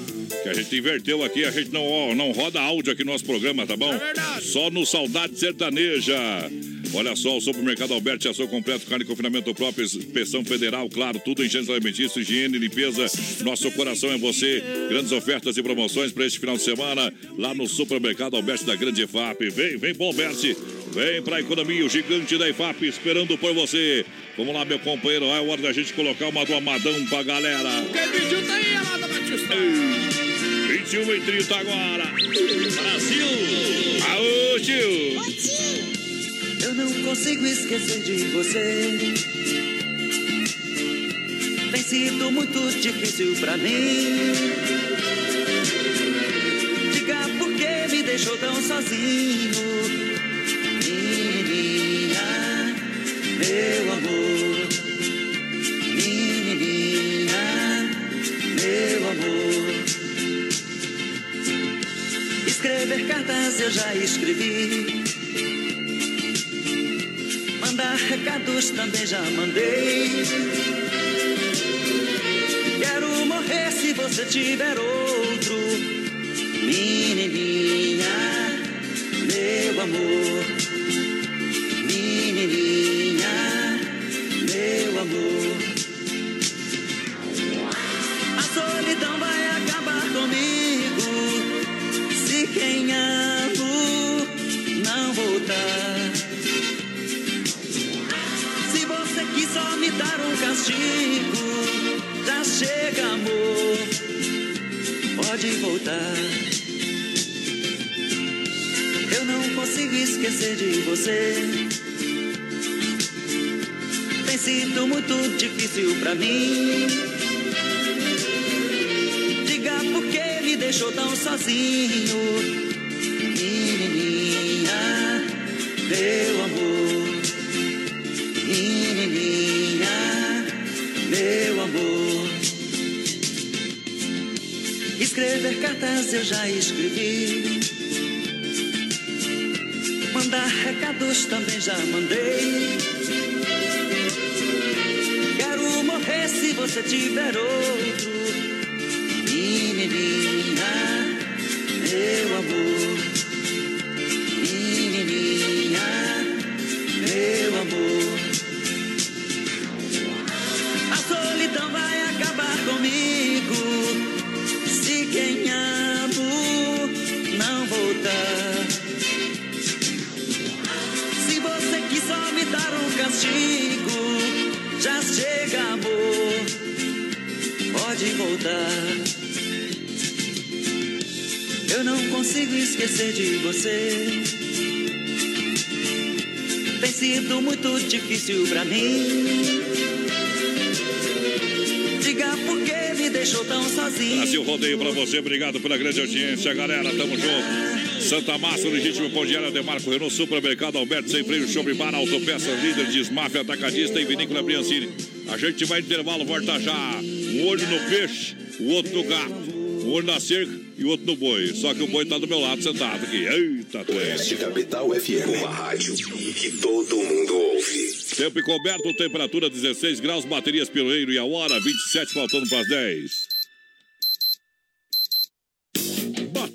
Que a gente inverteu aqui, a gente não, não roda áudio aqui no nosso programa, tá bom? É verdade. Só no Saudade Sertaneja. Olha só, o Supermercado Alberti, ação completo, carne e confinamento próprio, inspeção federal, claro, tudo em gênero alimentício, higiene, limpeza. Nosso coração é você. Grandes ofertas e promoções para este final de semana, lá no Supermercado Alberti da Grande EFAP. Vem, vem pro Alberti. Vem pra economia, o gigante da EFAP, esperando por você. Vamos lá, meu companheiro, é hora da gente colocar uma do Amadão pra galera. Quem pediu tá aí, Amada Batista. 21 e 30 agora. Brasil! Aô, tio! Eu não consigo esquecer de você. Tem sido muito difícil pra mim. Diga por que me deixou tão sozinho. Menininha, meu amor. Menininha, meu amor. Escrever cartas eu já escrevi. Mandar recados também já mandei. Quero morrer se você tiver outro. Menininha, meu amor. Menininha, meu amor. A solidão vai me dar um castigo, já chega, amor. Pode voltar. Eu não consigo esquecer de você. Tem sido muito difícil pra mim. Diga por que me deixou tão sozinho. Menininha, meu Escrever cartas eu já escrevi. Mandar recados também já mandei. Quero morrer se você tiver outro. Menininha, meu amor. Voltar. Eu não consigo esquecer de você. Tem sido muito difícil pra mim. Diga por que me deixou tão sozinho. Brasil Rodeio pra você, obrigado pela grande audiência, galera. Tamo junto. Santa Massa, legítimo pão diário, Demarco Renault, Supermercado Alberto, Sem Freio, Shopping Bar, Autopeças, líder de Smaf, Atacadista e Vinícola Briancini. A gente vai intervalo, volta já. Um olho no peixe, o outro no gato. Um olho na cerca e o outro no boi. Só que o boi tá do meu lado, sentado aqui. Eita, Oeste Capital FM, uma rádio que todo mundo ouve. Tempo encoberto, temperatura 16 graus, baterias pioneiro e a hora 27, faltando para as 10.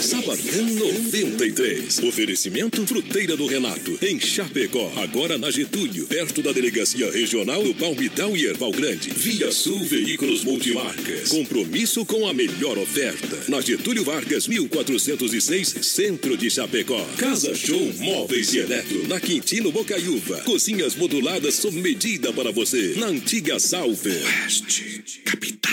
Sabadão 93. Oferecimento Fruteira do Renato, em Chapecó. Agora na Getúlio, perto da Delegacia Regional do Palmital e Erval Grande. Via Sul Veículos Multimarcas. Compromisso com a melhor oferta. Na Getúlio Vargas, 1406, Centro de Chapecó. Casa Show Móveis e Eletro, na Quintino Bocaiúva. Cozinhas moduladas sob medida para você. Na antiga Salve. Oeste, capital.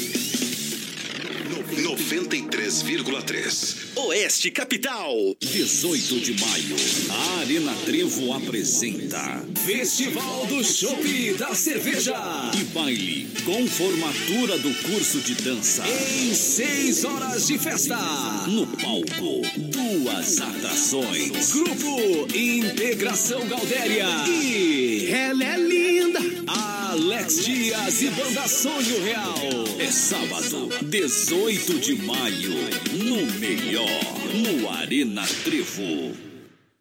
93,3. Oeste Capital. 18 de maio. A Arena Trevo apresenta Festival do Chopp da Cerveja e baile com formatura do curso de dança em seis horas de festa. No palco, duas atrações. Grupo Integração Galdéria e ela é linda. Alex Dias e Banda Sonho Real. É sábado, 18 de maio, no melhor, no Arena Trevo.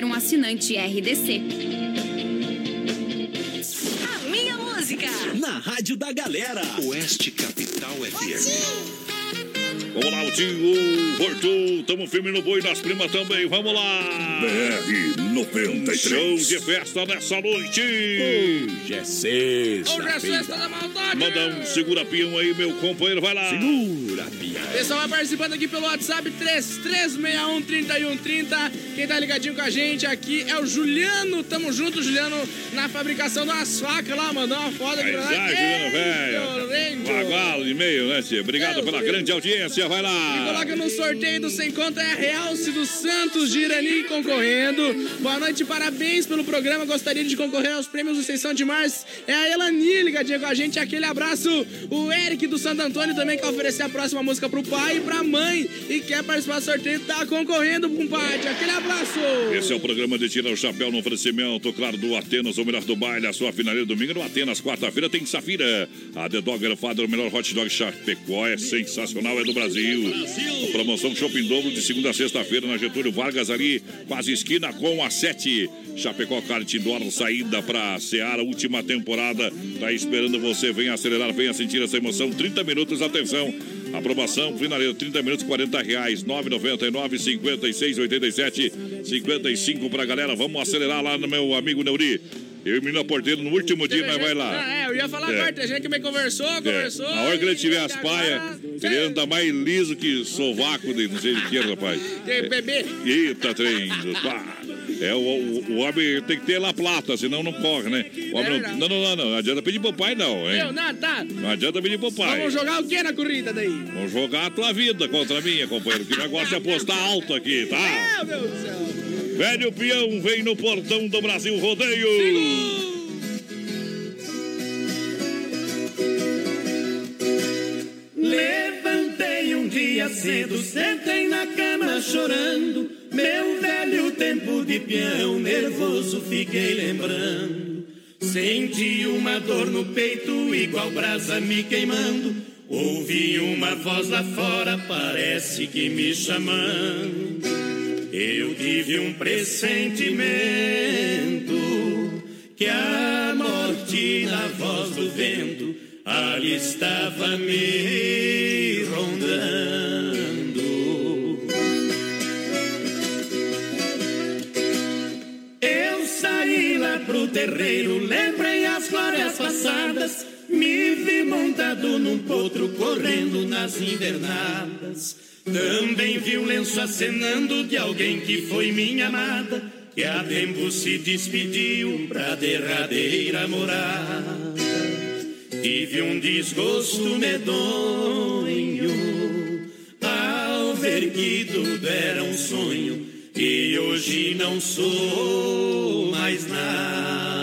um assinante RDC. A minha música. Na Rádio da Galera. Oeste Capital FM. Vamos lá, o tio voltou. Tamo firme no boi das primas também. Vamos lá. BR 93. Show de festa nessa noite. Hoje é sexta. Hoje é sexta da maldade. Manda um segura peão aí, meu companheiro, vai lá. Segura peão. Pessoal vai participando aqui pelo WhatsApp 33613130. Quem tá ligadinho com a gente aqui é o Juliano. Tamo junto, Juliano, na fabricação de umas facas lá. Mandou uma foto aqui pra. Vai, Juliano, velho. Bagualo e meio, né, tia? Obrigado Meu pela Deus. grande audiência, vai E lá. coloca no sorteio do Sem Conta é a Realce dos Santos de Irani concorrendo. Boa noite, parabéns pelo programa. Gostaria de concorrer aos prêmios do Sessão de Mars. É a Elani ligadinha com a gente. Aquele abraço. O Eric do Santo Antônio também quer oferecer a próxima música pro pai e pra mãe. E quer participar do sorteio. Tá concorrendo, compadre. Aquele abraço. Esse é o programa de Tira o Chapéu no oferecimento, claro, do Atenas, o melhor do baile. A sua finaleira domingo no Atenas, quarta-feira tem Safira. A The Dogger Father, o melhor hot dog Chapecó, é sensacional, é do Brasil. A promoção Shopping Dobro de segunda a sexta-feira na Getúlio Vargas, ali, quase esquina com a 7. Chapecó Kart Indoor, saída pra Seara, última temporada. Tá esperando você, venha acelerar, venha sentir essa emoção. 30 minutos, atenção. Aprovação, finaleira, 30 minutos, 40 reais, 9,99, 56, 87, 55 pra galera. Vamos acelerar lá no meu amigo Neuri. Eu e o menino porteiro no último dia, mas vai lá. Ah, é, eu ia falar É. agora. Tem gente que me conversou, conversou. É. A hora que ele tiver as paias, ele anda mais liso que sovaco de não sei de que, rapaz. Tem bebê. Eita, trem. pá. É, o, o, o homem tem que ter lá plata, senão não corre, né? O homem não, não, não, não, não, não adianta pedir pro pai, não, hein? Meu, não, tá. Não adianta pedir pro pai. Vamos jogar o que na corrida daí? Vamos jogar a tua vida contra a minha, companheiro, que negócio de apostar alto aqui, tá? Meu Deus do céu. Velho peão vem no portão do Brasil Rodeio. Levantei um dia cedo, sentei na cama chorando. Meu velho tempo de peão, nervoso fiquei lembrando. Senti uma dor no peito, igual brasa me queimando. Ouvi uma voz lá fora, parece que me chamando. Eu tive um pressentimento que a morte na voz do vento ali estava me rondando. Eu saí lá pro terreiro, lembrei as glórias passadas, me vi montado num potro correndo nas invernadas. Também vi o lenço acenando de alguém que foi minha amada, que há tempo se despediu pra derradeira morada. Tive um desgosto medonho ao ver que tudo era um sonho e hoje não sou mais nada.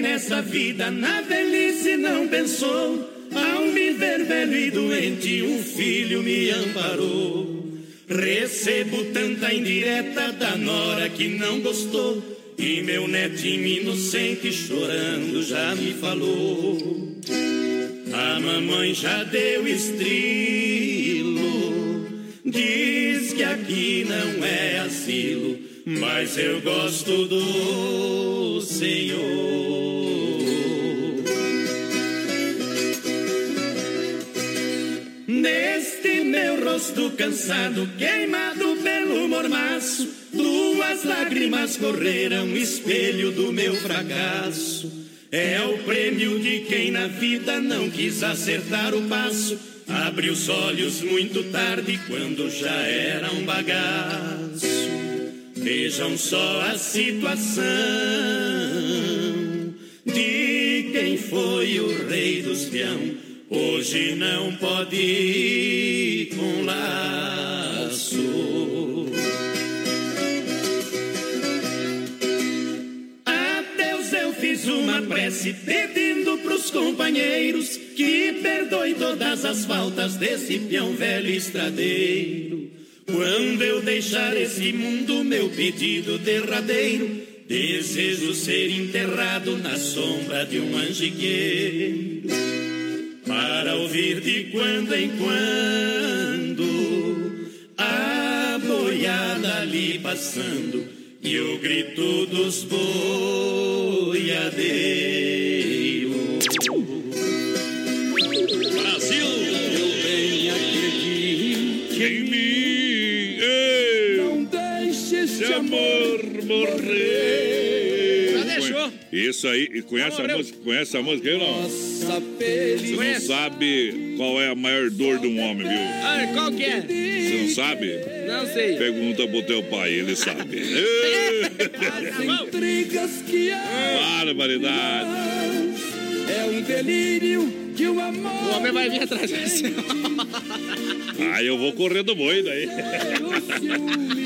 Nessa vida na velhice não pensou. Ao me ver velho e doente, um filho me amparou. Recebo tanta indireta da nora que não gostou. E meu netinho inocente chorando já me falou. A mamãe já deu estrilo. Diz que aqui não é asilo, mas eu gosto do Senhor. Neste meu rosto cansado, queimado pelo mormaço, duas lágrimas correram, espelho do meu fracasso. É o prêmio de quem na vida não quis acertar o passo. Abre os olhos muito tarde, quando já era um bagaço. Vejam só a situação de quem foi o rei dos peão. Hoje não pode ir com laço. A Deus eu fiz uma prece pedindo pros companheiros que perdoe todas as faltas desse peão velho estradeiro. Quando eu deixar esse mundo, meu pedido derradeiro, desejo ser enterrado na sombra de um manjigueiro para ouvir de quando em quando a boiada ali passando e o grito dos boiadeiros. Morrer. Já deixou. Isso aí, e conhece a música? Conhece a música aí não? Nossa Você não sabe qual é a maior dor de um homem, viu? Ah, qual que é? Você não sabe? Não sei. Pergunta pro teu pai, ele sabe. (laughs) As (laughs) intrigas que há Barbaridade. é um delírio que o O amor homem vai vir atrás de você. Aí eu vou correr do boi daí.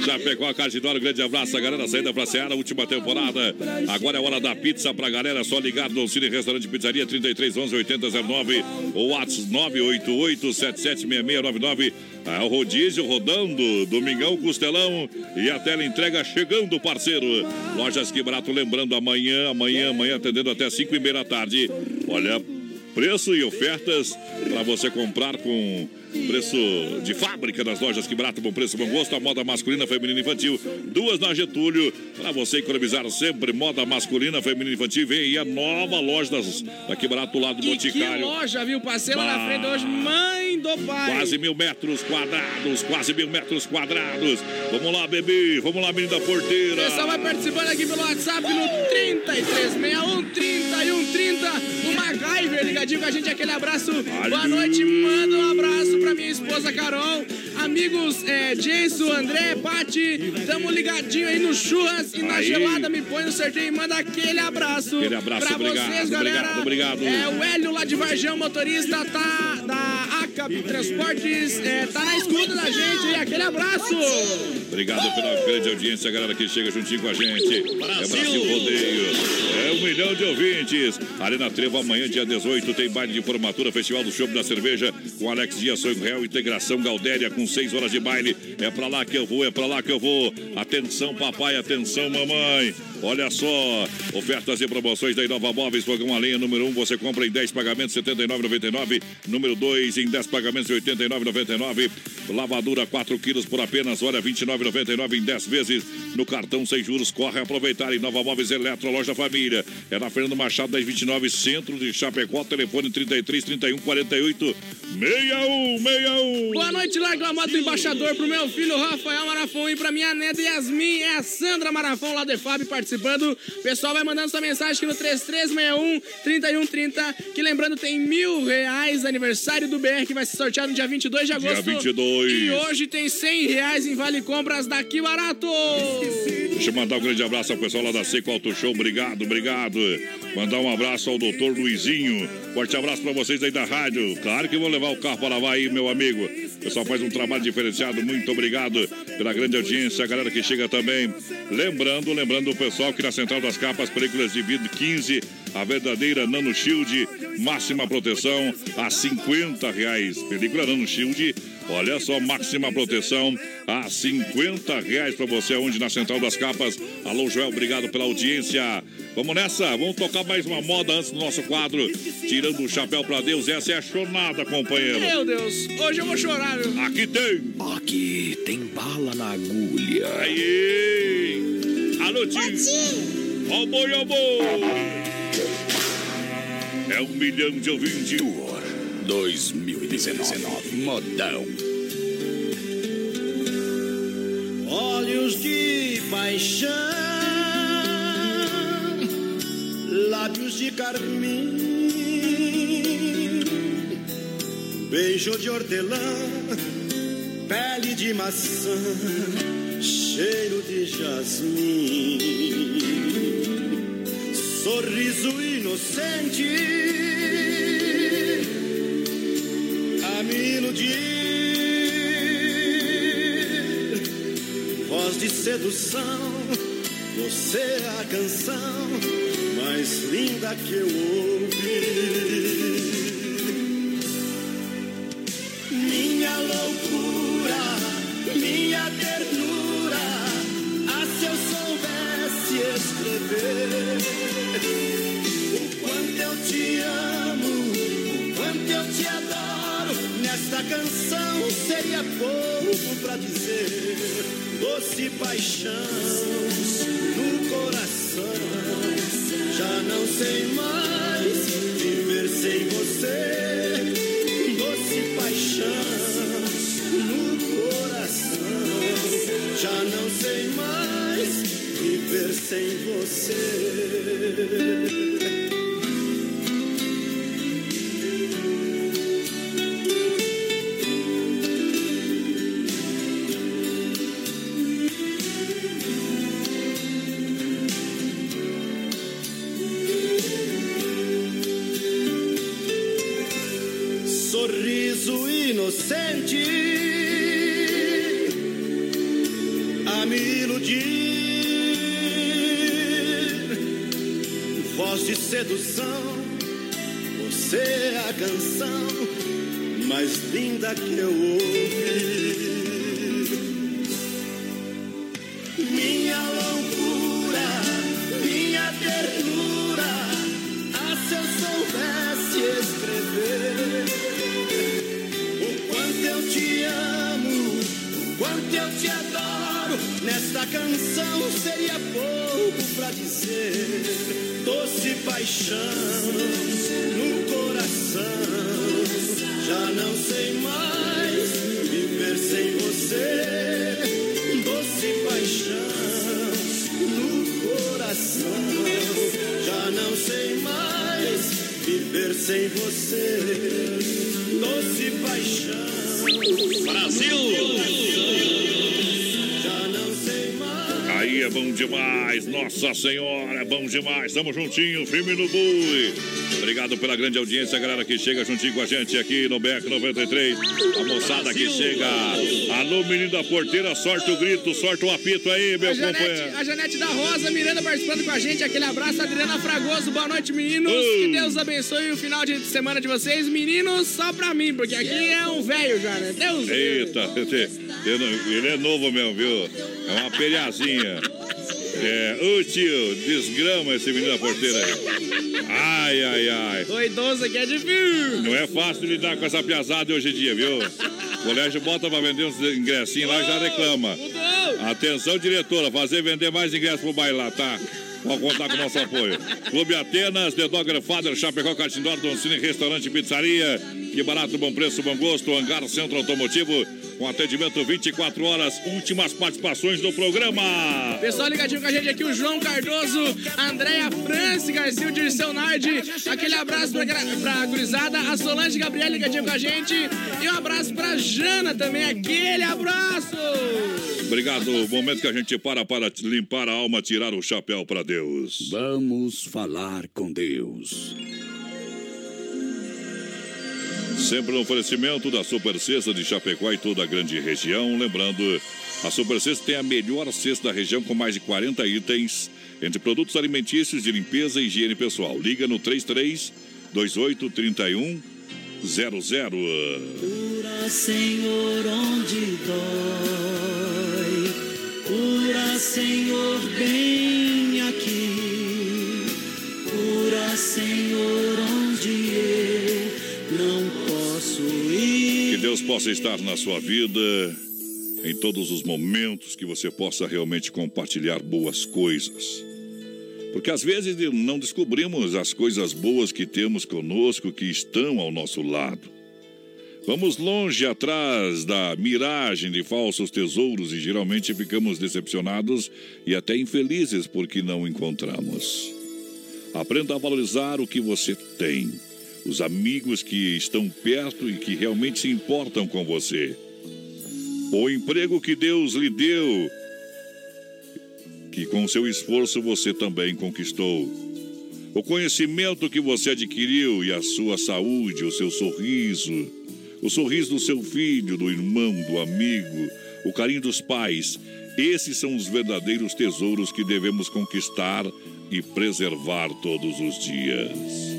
Já pegou a Cardinório, grande abraço, a galera saída pra Seara, última temporada. Agora é hora da pizza pra galera, só ligar no Cine Restaurante Pizzaria 33 11 8009 ou WhatsApp 988 776699. É o rodízio rodando, Domingão Costelão e a tela entrega chegando, parceiro. Lojas Que Barato, lembrando, amanhã, amanhã, amanhã, atendendo até 5 e meia da tarde. Olha, preço e ofertas para você comprar com preço de fábrica nas lojas Que Barato, bom preço, bom gosto. A moda masculina, feminina e infantil. Duas na Getúlio, para você economizar sempre. Moda masculina, feminina e infantil. Vem aí a nova loja das, da Que Barato, lá do E que Boticário. loja, viu? Passei lá na frente hoje, mãe do pai. Quase mil metros quadrados, quase mil metros quadrados. Vamos lá, bebê. Vamos lá, menina O porteira. pessoal vai participando aqui pelo WhatsApp no 3361 3130. O MacGyver ligadinho com a gente. Aquele abraço. Boa noite. Manda um abraço pra minha esposa Carol. Amigos é, Jason, André, Pati. Tamo ligadinho aí no churras e na Aí. gelada. Me põe no sorteio e manda aquele abraço. Aquele abraço, pra obrigado, vocês, galera. obrigado, obrigado. É, o Hélio lá de Varjão, motorista, tá da ACAP Transportes. É, tá na escuta da gente. E aquele abraço. Obrigado pela grande audiência, galera que chega juntinho com a gente. É Brasil Rodeio. É um milhão de ouvintes. Arena Trevo, amanhã, dia 18, tem baile de formatura, Festival do Show da Cerveja, com Alex Dias, Sonho Real, Integração Galdéria, com seis horas de baile. É pra lá que eu vou, é pra lá que eu vou. Atenção, papai, atenção, mamãe. Olha só, ofertas e promoções da Inova Móveis, fogão a lenha número 1, um, você compra em 10 pagamentos, R$ 79,99. Número 2, em 10 pagamentos, R$ 89,99. Lavadura 4 quilos por apenas, olha, R$ 29,99 em 10 vezes. No cartão sem juros, corre aproveitar. Inova Móveis Eletro, loja família. É na Fernando Machado, 1029, centro de Chapecó, telefone 33 31 48 61 61. Boa noite, larga a moto do embaixador pro meu filho Rafael Marafon e pra minha neta Yasmin. É a Sandra Marafon lá do EFAB participando. O pessoal vai mandando sua mensagem aqui no 3361-3130. Que lembrando, tem mil reais aniversário do BR que vai ser sorteado no dia 22 de agosto. 22. E hoje tem 100 reais em Vale Compras daqui barato. Deixa eu mandar um grande abraço ao pessoal lá da Seco Auto Show. Obrigado, obrigado. Mandar um abraço ao doutor Luizinho. Forte abraço pra vocês aí da rádio. Claro que vou levar o carro para lavar aí, meu amigo. O pessoal faz um trabalho diferenciado. Muito obrigado pela grande audiência, a galera que chega também. Lembrando, lembrando o pessoal que na Central das Capas, películas de vidro 15, a verdadeira Nano Shield, máxima proteção a 50 reais. Película Nano Shield, olha só, máxima proteção a 50 reais pra você, onde na Central das Capas. Alô, Joel, obrigado pela audiência. Vamos nessa, vamos tocar mais uma moda antes do nosso quadro. Tirando o chapéu pra Deus, essa é a chornada, companheiro. Meu Deus, hoje eu vou chorar, viu? Aqui tem. Aqui tem bala na agulha. Aí! Alô, Tim! Ó o boi, ó o boi! É um milhão de ouvintes. 2019. Modão. Olhos de paixão, lábios de carmim, beijo de hortelã, pele de maçã, cheiro de jasmim, sorriso inocente a me iludir. Voz de sedução, você é a canção mais linda que eu ouvi. Pouco pra dizer. Doce paixão Nossa Senhora, é bom demais. Tamo juntinho, firme no bui. Obrigado pela grande audiência, galera que chega juntinho com a gente aqui no BEC 93. A moçada que chega. Alô, menino da porteira, sorte o grito, sorte o apito aí, meu A Janete, companheiro. a Janete da Rosa Miranda participando com a gente. Aquele abraço, Adriana Fragoso. Boa noite, meninos. Que Deus abençoe o final de semana de vocês. Meninos, só pra mim, porque aqui é um velho já, né? Deus Eita, ele (laughs) ele é novo mesmo, viu? É uma pelhazinha. É, ô tio, desgrama esse menino da porteira aí. Ai, ai, ai. O idoso aqui é difícil. Não é fácil lidar com essa piazada hoje em dia, viu? O colégio bota pra vender uns ingressinhos lá e já reclama. Atenção, diretora, fazer vender mais ingressos pro baile lá, tá? Pode contar com o nosso apoio. Clube Atenas, The Dogger Father, Chapecó, Catindor, Doncini, Restaurante e Pizzaria. Que barato, bom preço, bom gosto. Hangar Centro Automotivo, com atendimento 24 horas. Últimas participações do programa. Pessoal ligadinho com a gente aqui, o João Cardoso, a Andréia France, Garcia, o Dirceu Nardi. Aquele abraço pra, pra gurizada, a Solange Gabriel ligadinho com a gente. E um abraço pra Jana também, aquele abraço. Obrigado. Momento que a gente para para limpar a alma, tirar o chapéu para Deus. Vamos falar com Deus. Sempre no oferecimento da Super Cesta de Chapecó e toda a grande região. Lembrando, a Super Cesta tem a melhor cesta da região com mais de 40 itens entre produtos alimentícios de limpeza e higiene pessoal. Liga no 33 28 31 00. Cura, Senhor, onde dói. Cura, Senhor, bem aqui. Cura, Senhor, onde eu Deus possa estar na sua vida em todos os momentos que você possa realmente compartilhar boas coisas. Porque às vezes não descobrimos as coisas boas que temos conosco, que estão ao nosso lado. Vamos longe atrás da miragem de falsos tesouros e geralmente ficamos decepcionados e até infelizes porque não encontramos. Aprenda a valorizar o que você tem, os amigos que estão perto e que realmente se importam com você. O emprego que Deus lhe deu, que com seu esforço você também conquistou. O conhecimento que você adquiriu e a sua saúde, o seu sorriso, o sorriso do seu filho, do irmão, do amigo, o carinho dos pais. Esses são os verdadeiros tesouros que devemos conquistar e preservar todos os dias.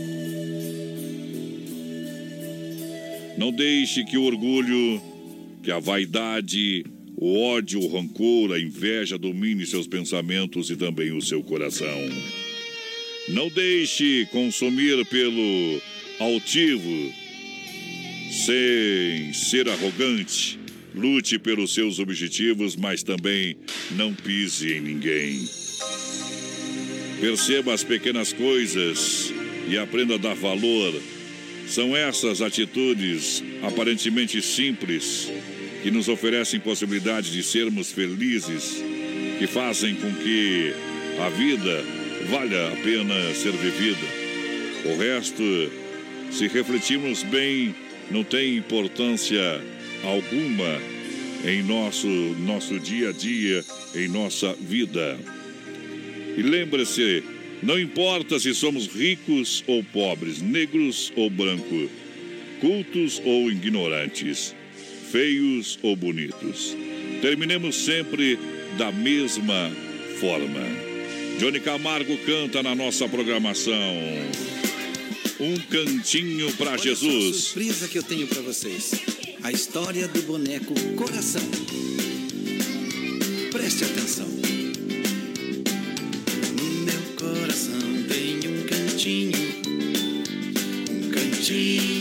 Não deixe que o orgulho, que a vaidade, o ódio, o rancor, a inveja domine seus pensamentos e também o seu coração. Não deixe consumir pelo altivo, sem ser arrogante. Lute pelos seus objetivos, mas também não pise em ninguém. Perceba as pequenas coisas e aprenda a dar valor. São essas atitudes aparentemente simples que nos oferecem possibilidade de sermos felizes, que fazem com que a vida valha a pena ser vivida. O resto, se refletirmos bem, não tem importância alguma em nosso, nosso dia a dia, em nossa vida. E lembre-se, não importa se somos ricos ou pobres, negros ou brancos, cultos ou ignorantes, feios ou bonitos. Terminemos sempre da mesma forma. Johnny Camargo canta na nossa programação. Um cantinho para Olha Jesus. surpresa que eu tenho pra vocês. A história do boneco Coração. Preste atenção. Cantinho, um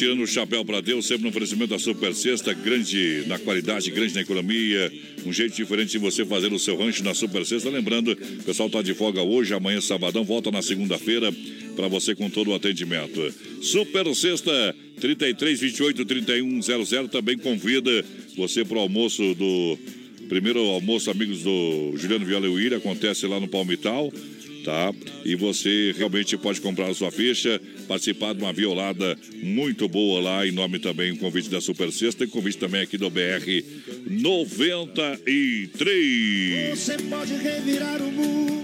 tirando o chapéu para Deus, sempre no oferecimento da Super Sexta, grande na qualidade, grande na economia. Um jeito diferente de você fazer o seu rancho na Super Sexta. Lembrando, o pessoal está de folga hoje, amanhã, sabadão, volta na segunda-feira para você com todo o atendimento. Super Sexta, 33 28 31 00, também convida você para o almoço do. Primeiro almoço, amigos do Juliano Viola e Uíra, acontece lá no Palmital tá? E você realmente pode comprar a sua ficha, participar de uma violada muito boa lá, em nome também, um convite da Super Sexta e convite também aqui do BR 93. Você pode revirar o mundo.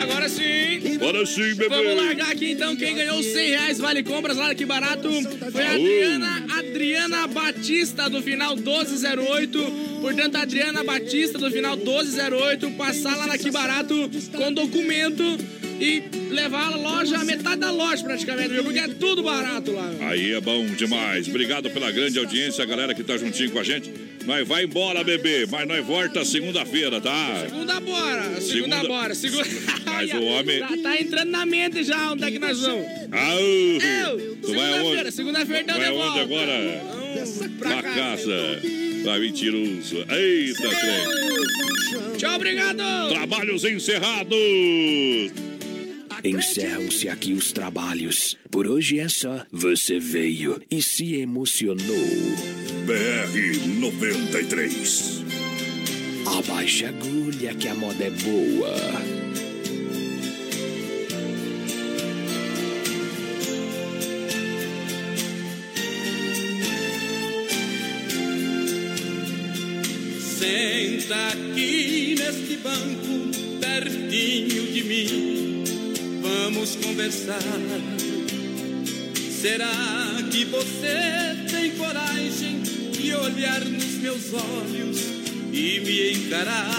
Agora sim. Agora sim, bebê. Vamos largar aqui então. Quem ganhou 100 reais vale compras lá que barato foi a. Adriana, Adriana Batista do final 1208. Portanto, a Adriana Batista do final 1208 passar lá na que barato com documento e levar a loja, a metade da loja praticamente, viu? Porque é tudo barato lá. Aí é bom demais. Obrigado pela grande audiência, a galera que tá juntinho com a gente. Nós vai embora, bebê, mas nós volta segunda-feira, tá? Segunda bora, segunda, Segunda- bora, segunda. (laughs) Mas o homem. Tá, tá entrando na mente já onde é que nós vamos. Au! Eu, Tu vai segunda-feira, aonde? segunda-feira então Vai de aonde volta. agora? Pra Pra casa. casa. Vai mentiroso. Eita, trem. Tchau, obrigado. Trabalhos encerrados. Encerram-se aqui os trabalhos. Por hoje é só. Você veio e se emocionou. BR 93. Abaixa a agulha que a moda é boa. Senta aqui neste banco, pertinho de mim. Vamos conversar. Será que você tem coragem de olhar nos meus olhos e me encarar?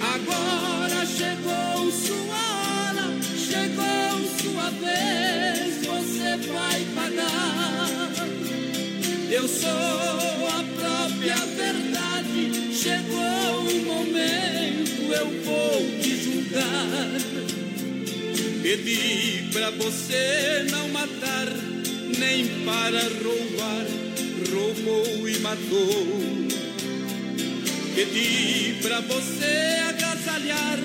Agora chegou sua hora, chegou sua vez, você vai pagar. Eu sou a própria verdade. Chegou o momento, eu vou te julgar. Pedi pra você não matar, nem para roubar, roubou e matou. Pedi pra você agasalhar,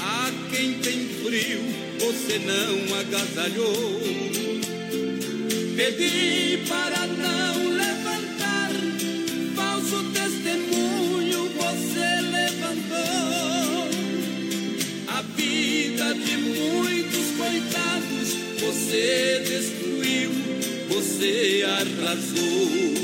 a quem tem frio, você não agasalhou. Pedi para se arrasou.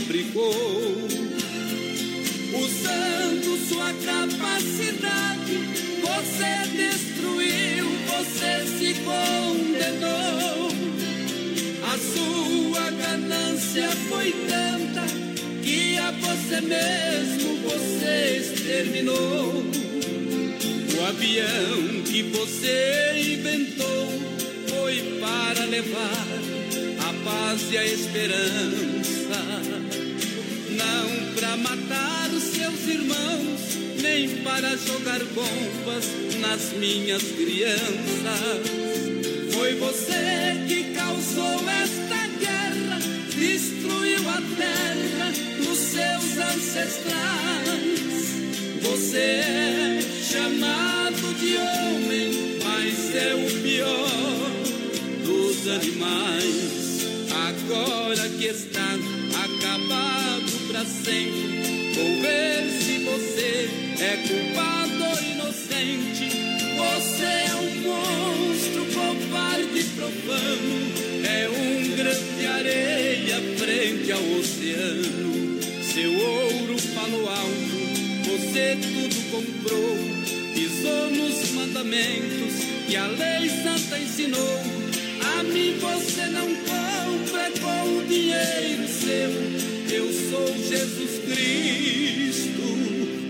fabricou. jogar bombas nas minhas crianças. Foi você que causou esta guerra, destruiu a terra dos seus ancestrais. Você é chamado de homem, mas é o pior dos animais. ensinou. A mim você não compra é com o dinheiro seu. Eu sou Jesus Cristo,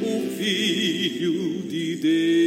o Filho de Deus.